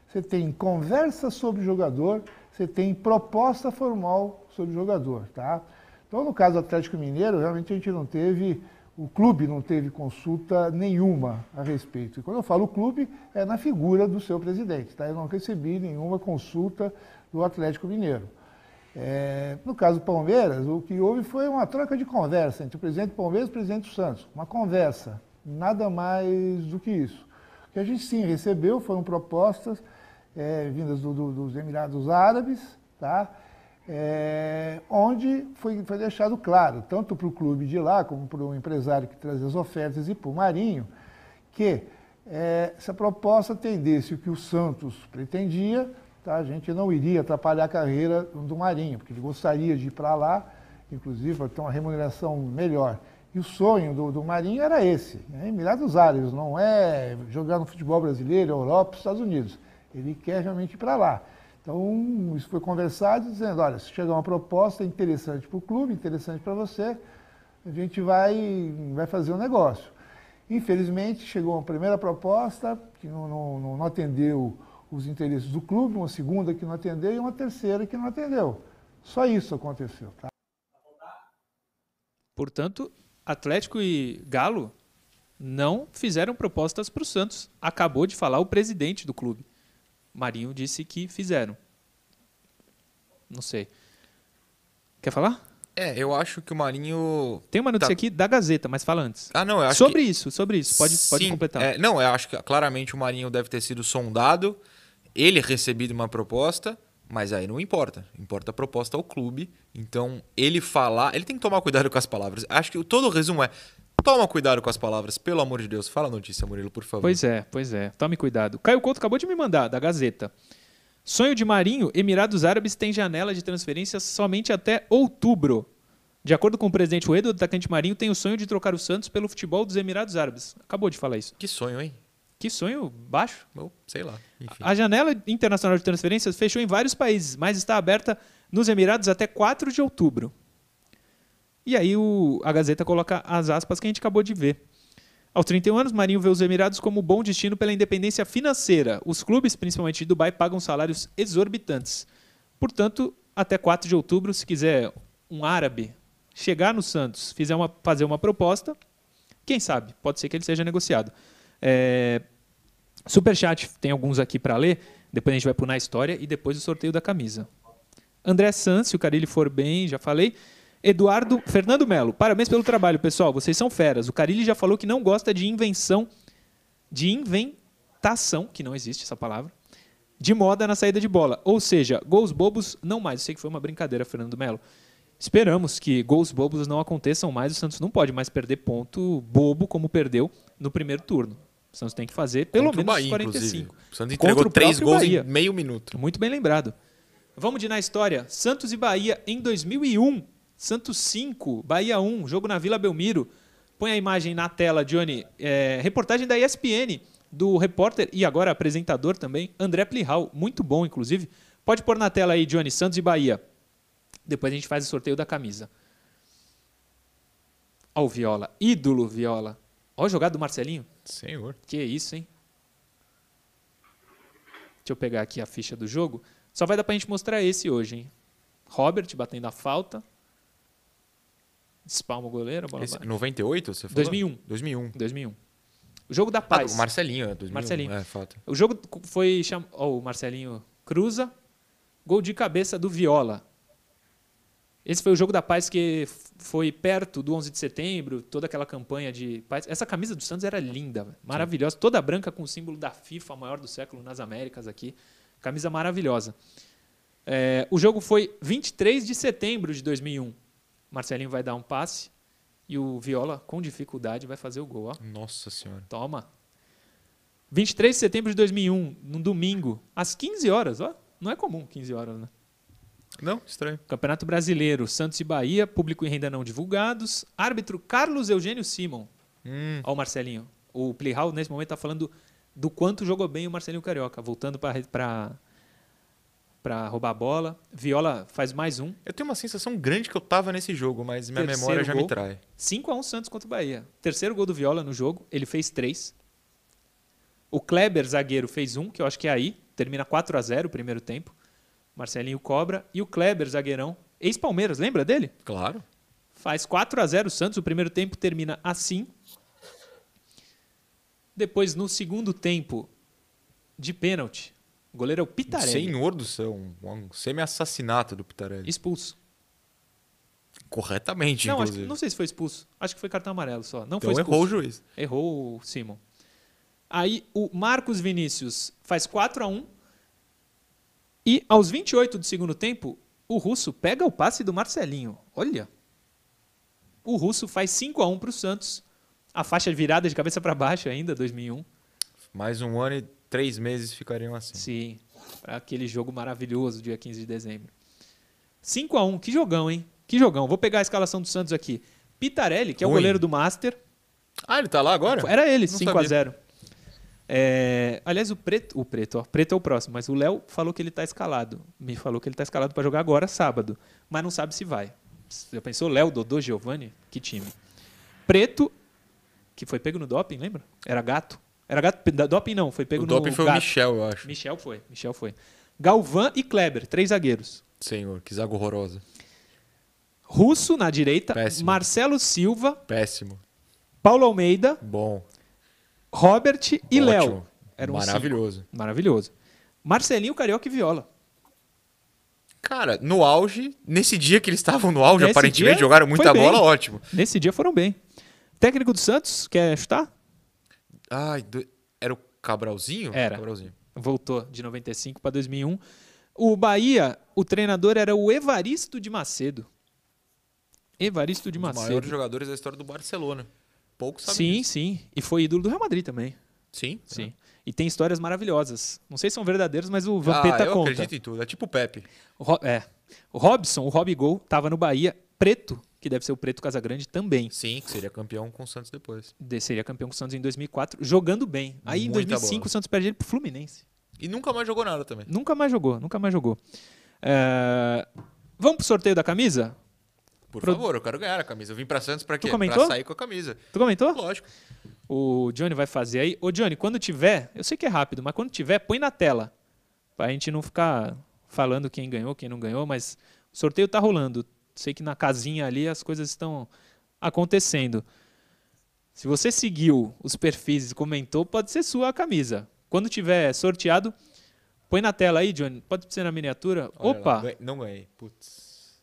Speaker 7: você tem conversa sobre jogador, você tem proposta formal sobre jogador, tá? Então, no caso do Atlético Mineiro, realmente a gente não teve, o clube não teve consulta nenhuma a respeito. E quando eu falo clube, é na figura do seu presidente, tá? Eu não recebi nenhuma consulta do Atlético Mineiro. É, no caso do Palmeiras, o que houve foi uma troca de conversa entre o presidente do Palmeiras e o presidente do Santos. Uma conversa, nada mais do que isso. O que a gente sim recebeu foram propostas é, vindas do, do, dos Emirados Árabes, tá? é, onde foi, foi, deixado claro, tanto para o clube de lá, como para o empresário que traz as ofertas e para o Marinho, que é, se a proposta atendesse o que o Santos pretendia, tá, a gente não iria atrapalhar a carreira do Marinho, porque ele gostaria de ir para lá, inclusive para ter uma remuneração melhor. E o sonho do, do Marinho era esse, né? Emirados Árabes, não é jogar no futebol brasileiro, Europa, Estados Unidos. Ele quer realmente ir para lá. Então, isso foi conversado, dizendo, olha, se chegar uma proposta interessante para o clube, interessante para você, a gente vai, vai fazer um negócio. Infelizmente, chegou uma primeira proposta que não, não, não atendeu os interesses do clube, uma segunda que não atendeu e uma terceira que não atendeu. Só isso aconteceu. Tá?
Speaker 1: Portanto, Atlético e Galo não fizeram propostas para o Santos. Acabou de falar o presidente do clube. Marinho disse que fizeram. Não sei. Quer falar?
Speaker 2: É, eu acho que o Marinho.
Speaker 1: Tem uma notícia tá... aqui da Gazeta, mas fala antes.
Speaker 2: Ah, não, eu acho
Speaker 1: Sobre
Speaker 2: que...
Speaker 1: isso, sobre isso. Pode, Sim, pode completar.
Speaker 2: É, não, eu acho que claramente o Marinho deve ter sido sondado, ele recebido uma proposta, mas aí não importa. Importa a proposta ao clube. Então, ele falar. Ele tem que tomar cuidado com as palavras. Acho que todo o resumo é: Toma cuidado com as palavras, pelo amor de Deus. Fala a notícia, Murilo, por favor.
Speaker 1: Pois é, pois é. Tome cuidado. Caio Couto acabou de me mandar, da Gazeta. Sonho de Marinho, Emirados Árabes tem janela de transferências somente até outubro. De acordo com o presidente Ruedo, o atacante Marinho tem o sonho de trocar o Santos pelo futebol dos Emirados Árabes. Acabou de falar isso.
Speaker 2: Que sonho, hein?
Speaker 1: Que sonho baixo.
Speaker 2: Ou, sei lá. Enfim.
Speaker 1: A janela internacional de transferências fechou em vários países, mas está aberta nos Emirados até 4 de outubro. E aí o- a Gazeta coloca as aspas que a gente acabou de ver. Aos 31 anos, Marinho vê os Emirados como bom destino pela independência financeira. Os clubes, principalmente de Dubai, pagam salários exorbitantes. Portanto, até 4 de outubro, se quiser um árabe chegar no Santos, fizer uma, fazer uma proposta, quem sabe, pode ser que ele seja negociado. É, Superchat, tem alguns aqui para ler. Depois a gente vai pro Na História e depois o sorteio da camisa. André Sanz, se o Carilli for bem, já falei. Eduardo Fernando Melo, parabéns pelo trabalho, pessoal. Vocês são feras. O Carilli já falou que não gosta de invenção, de inventação, que não existe essa palavra, de moda na saída de bola. Ou seja, gols bobos não mais. Eu sei que foi uma brincadeira, Fernando Melo. Esperamos que gols bobos não aconteçam mais. O Santos não pode mais perder ponto bobo como perdeu no primeiro turno. O Santos tem que fazer pelo
Speaker 2: Contra
Speaker 1: menos
Speaker 2: Bahia,
Speaker 1: 45.
Speaker 2: inclusive. O Santos
Speaker 1: Contra
Speaker 2: entregou
Speaker 1: o
Speaker 2: três gols
Speaker 1: Bahia.
Speaker 2: em meio minuto.
Speaker 1: Muito bem lembrado. Vamos de na história. Santos e Bahia em 2001. Santos 5, Bahia 1, jogo na Vila Belmiro. Põe a imagem na tela, Johnny. É, reportagem da ESPN, do repórter e agora apresentador também, André Plihal. Muito bom, inclusive. Pode pôr na tela aí, Johnny, Santos e Bahia. Depois a gente faz o sorteio da camisa. Ó o Viola. Ídolo Viola. Ó a jogada do Marcelinho.
Speaker 2: Senhor.
Speaker 1: Que isso, hein? Deixa eu pegar aqui a ficha do jogo. Só vai dar pra gente mostrar esse hoje, hein? Robert batendo a falta. Espalma o goleiro, bola
Speaker 2: Esse,
Speaker 1: vai.
Speaker 2: 98, você falou?
Speaker 1: 2001.
Speaker 2: 2001.
Speaker 1: 2001. O jogo da
Speaker 2: Ah,
Speaker 1: paz.
Speaker 2: o Marcelinho, é 2001.
Speaker 1: Marcelinho.
Speaker 2: É, falta.
Speaker 1: O jogo foi. Cham... ó, o Marcelinho cruza. Gol de cabeça do Viola. Esse foi o jogo da paz que foi perto do 11 de setembro, toda aquela campanha de paz. Essa camisa do Santos era linda, maravilhosa, toda branca com o símbolo da FIFA, a maior do século nas Américas aqui. Camisa maravilhosa. É, o jogo foi 23 de setembro de 2001. Marcelinho vai dar um passe e o Viola, com dificuldade, vai fazer o gol. Ó.
Speaker 2: Nossa senhora.
Speaker 1: Toma. 23 de setembro de 2001, num domingo, às 15 horas, ó. Não é comum 15 horas, né?
Speaker 2: Não, estranho.
Speaker 1: Campeonato Brasileiro, Santos e Bahia, público e renda não divulgados. Árbitro Carlos Eugênio Simon.
Speaker 2: Hum,
Speaker 1: Ó o Marcelinho. O Plihal, nesse momento, está falando do quanto jogou bem o Marcelinho Carioca. Voltando para roubar a bola. Viola faz mais um.
Speaker 2: eu tenho uma sensação grande que eu tava nesse jogo, mas minha
Speaker 1: Terceiro
Speaker 2: memória já
Speaker 1: gol.
Speaker 2: me trai.
Speaker 1: 5x1 Santos contra o Bahia. Terceiro gol do Viola no jogo, ele fez três. O Kleber, zagueiro, fez um, que eu acho que é aí. Termina 4 a 0 o primeiro tempo. Marcelinho cobra. E o Kleber, zagueirão, ex-Palmeiras, lembra dele?
Speaker 2: Claro.
Speaker 1: Faz 4 a 0 o Santos. O primeiro tempo termina assim. Depois, no segundo tempo, de pênalti, o goleiro é o Pitarelli.
Speaker 2: Senhor do céu, um, semi-assassinato do Pitarelli.
Speaker 1: Expulso.
Speaker 2: Corretamente,
Speaker 1: Não,
Speaker 2: inclusive.
Speaker 1: não sei se foi expulso. Acho que foi cartão amarelo só. Não
Speaker 2: então
Speaker 1: foi expulso.
Speaker 2: errou o juiz.
Speaker 1: Errou o Simon. Aí o Marcos Vinícius faz 4 a 1 E aos 28 do segundo tempo, o Russo pega o passe do Marcelinho. Olha. O Russo faz 5 a 1 para o Santos. A faixa virada de cabeça para baixo ainda, 2001.
Speaker 2: Mais um ano e três meses ficariam assim.
Speaker 1: Sim. Pra aquele jogo maravilhoso, dia 15 de dezembro. 5 a 1 Que jogão, hein? Que jogão. Vou pegar a escalação do Santos aqui. Pitarelli, que é o
Speaker 2: Ruim.
Speaker 1: goleiro do Master.
Speaker 2: Ah, ele tá lá agora?
Speaker 1: Era ele,
Speaker 2: Não
Speaker 1: 5 a
Speaker 2: sabia.
Speaker 1: 0 É, aliás, o Preto, o Preto, ó, Preto é o próximo, mas o Léo falou que ele tá escalado. Me falou que ele tá escalado para jogar agora, sábado, mas não sabe se vai. Já pensou Léo, Dodô, Giovanni? Que time. Preto, que foi pego no doping, lembra? Era gato. Era gato, doping não, foi pego
Speaker 2: O
Speaker 1: no
Speaker 2: doping foi o
Speaker 1: gato.
Speaker 2: Michel, eu acho.
Speaker 1: Michel foi, Michel foi. Galvão e Kleber, três zagueiros.
Speaker 2: Senhor, que zaga horrorosa.
Speaker 1: Russo na direita,
Speaker 2: Péssimo.
Speaker 1: Marcelo Silva,
Speaker 2: Péssimo.
Speaker 1: Paulo Almeida,
Speaker 2: Bom.
Speaker 1: Robert e Léo. Eram os
Speaker 2: Maravilhoso.
Speaker 1: cinco. Maravilhoso. Marcelinho, Carioca e Viola.
Speaker 2: Cara, no auge, nesse dia que eles estavam no auge,
Speaker 1: Nesse
Speaker 2: aparentemente
Speaker 1: dia,
Speaker 2: jogaram
Speaker 1: foi
Speaker 2: muita
Speaker 1: bem.
Speaker 2: bola, ótimo.
Speaker 1: Nesse dia foram bem. Técnico do Santos, quer chutar?
Speaker 2: Ai, do- era o Cabralzinho?
Speaker 1: Era.
Speaker 2: Cabralzinho.
Speaker 1: Voltou de 95 para 2001. O Bahia, o treinador era o Evaristo de Macedo. Evaristo de
Speaker 2: Um dos
Speaker 1: Macedo.
Speaker 2: maiores jogadores da história do Barcelona. Pouco sabe
Speaker 1: Sim,
Speaker 2: disso.
Speaker 1: sim. E foi ídolo do Real Madrid também.
Speaker 2: Sim?
Speaker 1: Sim. E tem histórias maravilhosas. Não sei se são verdadeiras, mas o
Speaker 2: Ah,
Speaker 1: Vampeta
Speaker 2: eu
Speaker 1: conta.
Speaker 2: acredito em tudo. É tipo o Pepe.
Speaker 1: O, Ro- é. o Robson, o Rob Gol, tava no Bahia, preto, que deve ser o preto Casagrande também.
Speaker 2: Sim, que seria campeão com o Santos depois.
Speaker 1: De- Seria campeão com o Santos em 2004, jogando bem. Aí em
Speaker 2: Muita
Speaker 1: 2005
Speaker 2: bola.
Speaker 1: o Santos perde ele pro Fluminense.
Speaker 2: E nunca mais jogou nada também.
Speaker 1: Nunca mais jogou, nunca mais jogou. É, Vamos pro sorteio da camisa?
Speaker 2: Por
Speaker 1: Pro-
Speaker 2: favor, eu quero ganhar a camisa. Eu vim pra Santos pra quê? Pra sair com a camisa.
Speaker 1: Tu comentou?
Speaker 2: Lógico.
Speaker 1: O Johnny vai fazer aí. Ô, Johnny, quando tiver, eu sei que é rápido, mas quando tiver, põe na tela. Pra gente não ficar falando quem ganhou, quem não ganhou, mas o sorteio tá rolando. Sei que na casinha ali as coisas estão acontecendo. Se você seguiu os perfis e comentou, pode ser sua a camisa. Quando tiver sorteado, põe na tela aí, Johnny. Pode ser na miniatura.
Speaker 2: Olha
Speaker 1: Opa!
Speaker 2: lá, não ganhei. Putz.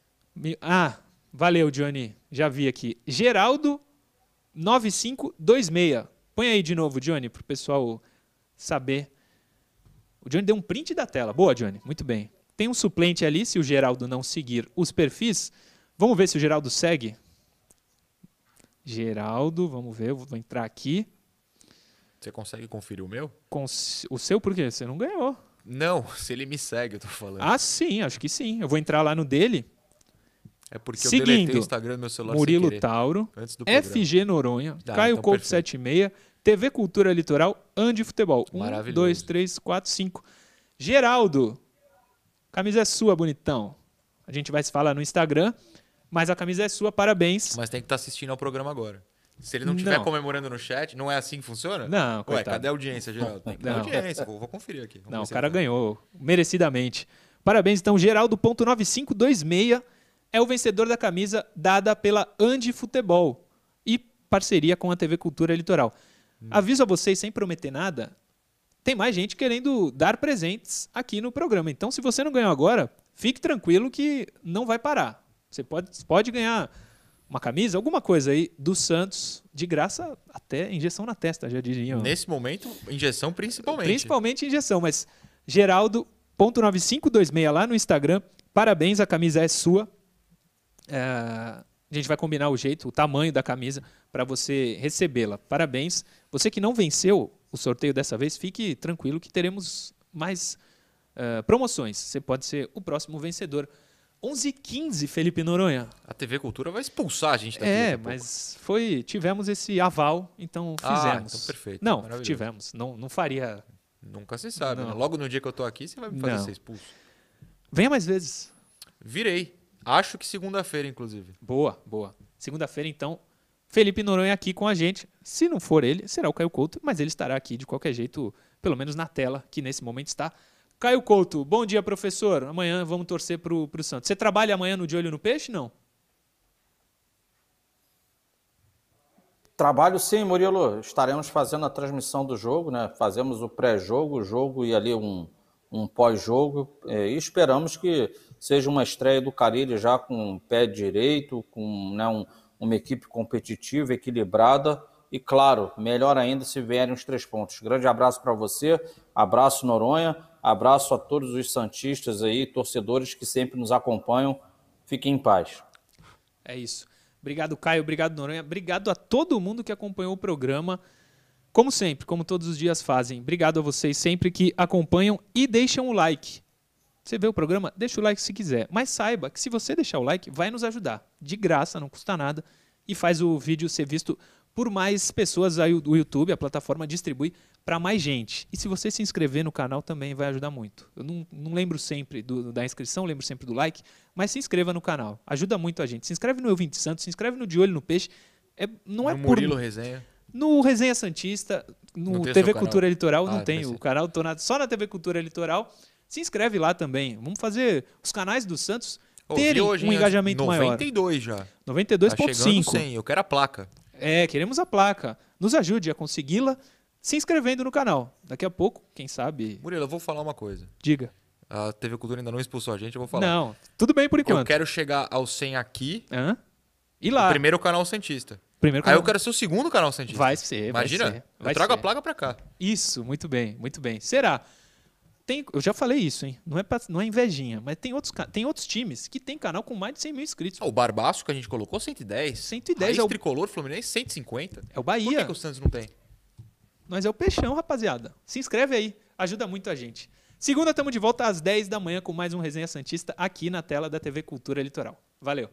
Speaker 1: Ah, valeu, Johnny. Já vi aqui. Geraldo 9526. Põe aí de novo, Johnny, pro pessoal saber. O Johnny deu um print da tela. Boa, Johnny. Muito bem. Tem um suplente ali, se o Geraldo não seguir os perfis. Vamos ver se o Geraldo segue. Geraldo, vamos ver, vou entrar aqui.
Speaker 2: Você consegue conferir o meu?
Speaker 1: Com s- o seu, por quê? Você não ganhou.
Speaker 2: Não, se ele me segue, eu tô falando.
Speaker 1: Ah, sim, acho que sim. Eu vou entrar lá no dele.
Speaker 2: É porque eu
Speaker 1: seguindo,
Speaker 2: deletei o Instagram do meu celular
Speaker 1: Murilo Tauro. FG Noronha,
Speaker 2: Ah,
Speaker 1: Caio
Speaker 2: então
Speaker 1: Couto
Speaker 2: perfeito.
Speaker 1: 76, TV Cultura Litoral, Andi Futebol. 1,
Speaker 2: Maravilhoso.
Speaker 1: 2, 3, 4, 5. Geraldo, camisa é sua, bonitão. A gente vai se falar no Instagram, mas a camisa é sua, parabéns.
Speaker 2: Mas tem que estar assistindo ao programa agora. Se ele não estiver comemorando no chat, não é assim que funciona?
Speaker 1: Não,
Speaker 2: Ué,
Speaker 1: coitado.
Speaker 2: cadê a audiência, Geraldo? Tem que
Speaker 1: Não.
Speaker 2: audiência. Vou, vou conferir aqui. Vamos
Speaker 1: Não, o cara
Speaker 2: tá.
Speaker 1: ganhou, merecidamente. Parabéns, então, Geraldo.9526 é o vencedor da camisa dada pela Andi Futebol e parceria com a TV Cultura Litoral.
Speaker 2: Hum.
Speaker 1: Aviso a vocês, sem prometer nada, tem mais gente querendo dar presentes aqui no programa. Então, se você não ganhou agora, fique tranquilo que não vai parar. Você pode, pode ganhar uma camisa, alguma coisa aí do Santos, de graça, até injeção na testa, já diriam.
Speaker 2: Nesse momento, injeção principalmente.
Speaker 1: Principalmente injeção, mas Geraldo.9526 lá no Instagram. Parabéns, a camisa é sua. É, a gente vai combinar o jeito, o tamanho da camisa para você recebê-la. Parabéns. Você que não venceu o sorteio dessa vez, fique tranquilo que teremos mais é, promoções. Você pode ser o próximo vencedor. 11h15, Felipe Noronha.
Speaker 2: A TV Cultura vai expulsar a gente daqui.
Speaker 1: É, mas foi, tivemos esse aval, então
Speaker 2: Ah,
Speaker 1: fizemos.
Speaker 2: então perfeito,
Speaker 1: Não, tivemos. Não, não faria.
Speaker 2: Nunca se sabe, né? Logo no dia que eu tô aqui, você vai me fazer
Speaker 1: Não.
Speaker 2: ser expulso.
Speaker 1: Venha mais vezes.
Speaker 2: Virei. Acho que segunda-feira, inclusive.
Speaker 1: Boa, boa. Segunda-feira, então, Felipe Noronha aqui com a gente. Se não for ele, será o Caio Couto, mas ele estará aqui de qualquer jeito, pelo menos na tela, que nesse momento está. Caio Couto, bom dia, professor. Amanhã vamos torcer pro, pro Santos. Você trabalha amanhã no De Olho no Peixe, não?
Speaker 3: Trabalho sim, Murilo. Estaremos fazendo a transmissão do jogo, né? Fazemos o pré-jogo, o jogo e ali um, um pós-jogo. É, e esperamos que seja uma estreia do Carilli já com o pé direito, com né, um- uma equipe competitiva, equilibrada. E claro, melhor ainda se vierem os três pontos. Grande abraço para você, abraço Noronha, abraço a todos os Santistas aí, torcedores que sempre nos acompanham. Fiquem em paz.
Speaker 1: É isso. Obrigado, Caio. Obrigado, Noronha. Obrigado a todo mundo que acompanhou o programa. Como sempre, como todos os dias fazem. Obrigado a vocês sempre que acompanham e deixam o like. Você vê o programa? Deixa o like se quiser. Mas saiba que se você deixar o like, vai nos ajudar. De graça, não custa nada. E faz o vídeo ser visto por mais pessoas. Aí o YouTube, a plataforma, distribui para mais gente. E se você se inscrever no canal também vai ajudar muito. Eu não, não lembro sempre do- da inscrição, lembro sempre do like, mas se inscreva no canal. Ajuda muito a gente. Se inscreve no Eu 20 Santos, se inscreve no De Olho no Peixe. É, não é
Speaker 2: no
Speaker 1: por
Speaker 2: Murilo Resenha.
Speaker 1: no Resenha Santista, no TV Cultura? Litoral,
Speaker 2: Ah,
Speaker 1: não tem o canal, tô na- só na TV Cultura Litoral. Se inscreve lá também. Vamos fazer os canais do Santos terem
Speaker 2: hoje,
Speaker 1: um engajamento maior.
Speaker 2: 92 já. Tá chegando
Speaker 1: 92.5.
Speaker 2: 100. Eu quero a placa.
Speaker 1: É, queremos a placa. Nos ajude a consegui-la se inscrevendo no canal. Daqui a pouco, quem sabe,
Speaker 2: Murilo, eu vou falar uma coisa.
Speaker 1: diga.
Speaker 2: A TV Cultura ainda não expulsou a gente, eu vou falar.
Speaker 1: Não, tudo bem por
Speaker 2: Eu
Speaker 1: enquanto.
Speaker 2: quero chegar ao 100 aqui,
Speaker 1: Hã? E lá,
Speaker 2: primeiro canal Santista.
Speaker 1: primeiro
Speaker 2: Aí
Speaker 1: canal.
Speaker 2: eu quero ser o segundo canal Santista.
Speaker 1: Vai ser, vai
Speaker 2: Imagina,
Speaker 1: ser,
Speaker 2: eu
Speaker 1: vai
Speaker 2: trago
Speaker 1: ser.
Speaker 2: a placa pra cá.
Speaker 1: Isso, muito bem, muito bem. Será? Tem, eu já falei isso, hein? Não é, pra- não é invejinha, mas tem outros, tem outros times que tem canal com mais de 100 mil inscritos.
Speaker 2: Ah, O Barbaço que a gente colocou, 110.
Speaker 1: 110
Speaker 2: Raiz
Speaker 1: é o-
Speaker 2: Tricolor Fluminense, 150.
Speaker 1: É o
Speaker 2: Por que,
Speaker 1: Bahia.
Speaker 2: que o Santos não tem?
Speaker 1: Nós é o Peixão, rapaziada. Se inscreve aí, ajuda muito a gente. Segunda, estamos de volta às 10 da manhã com mais um Resenha Santista aqui na tela da TV Cultura Litoral. Valeu!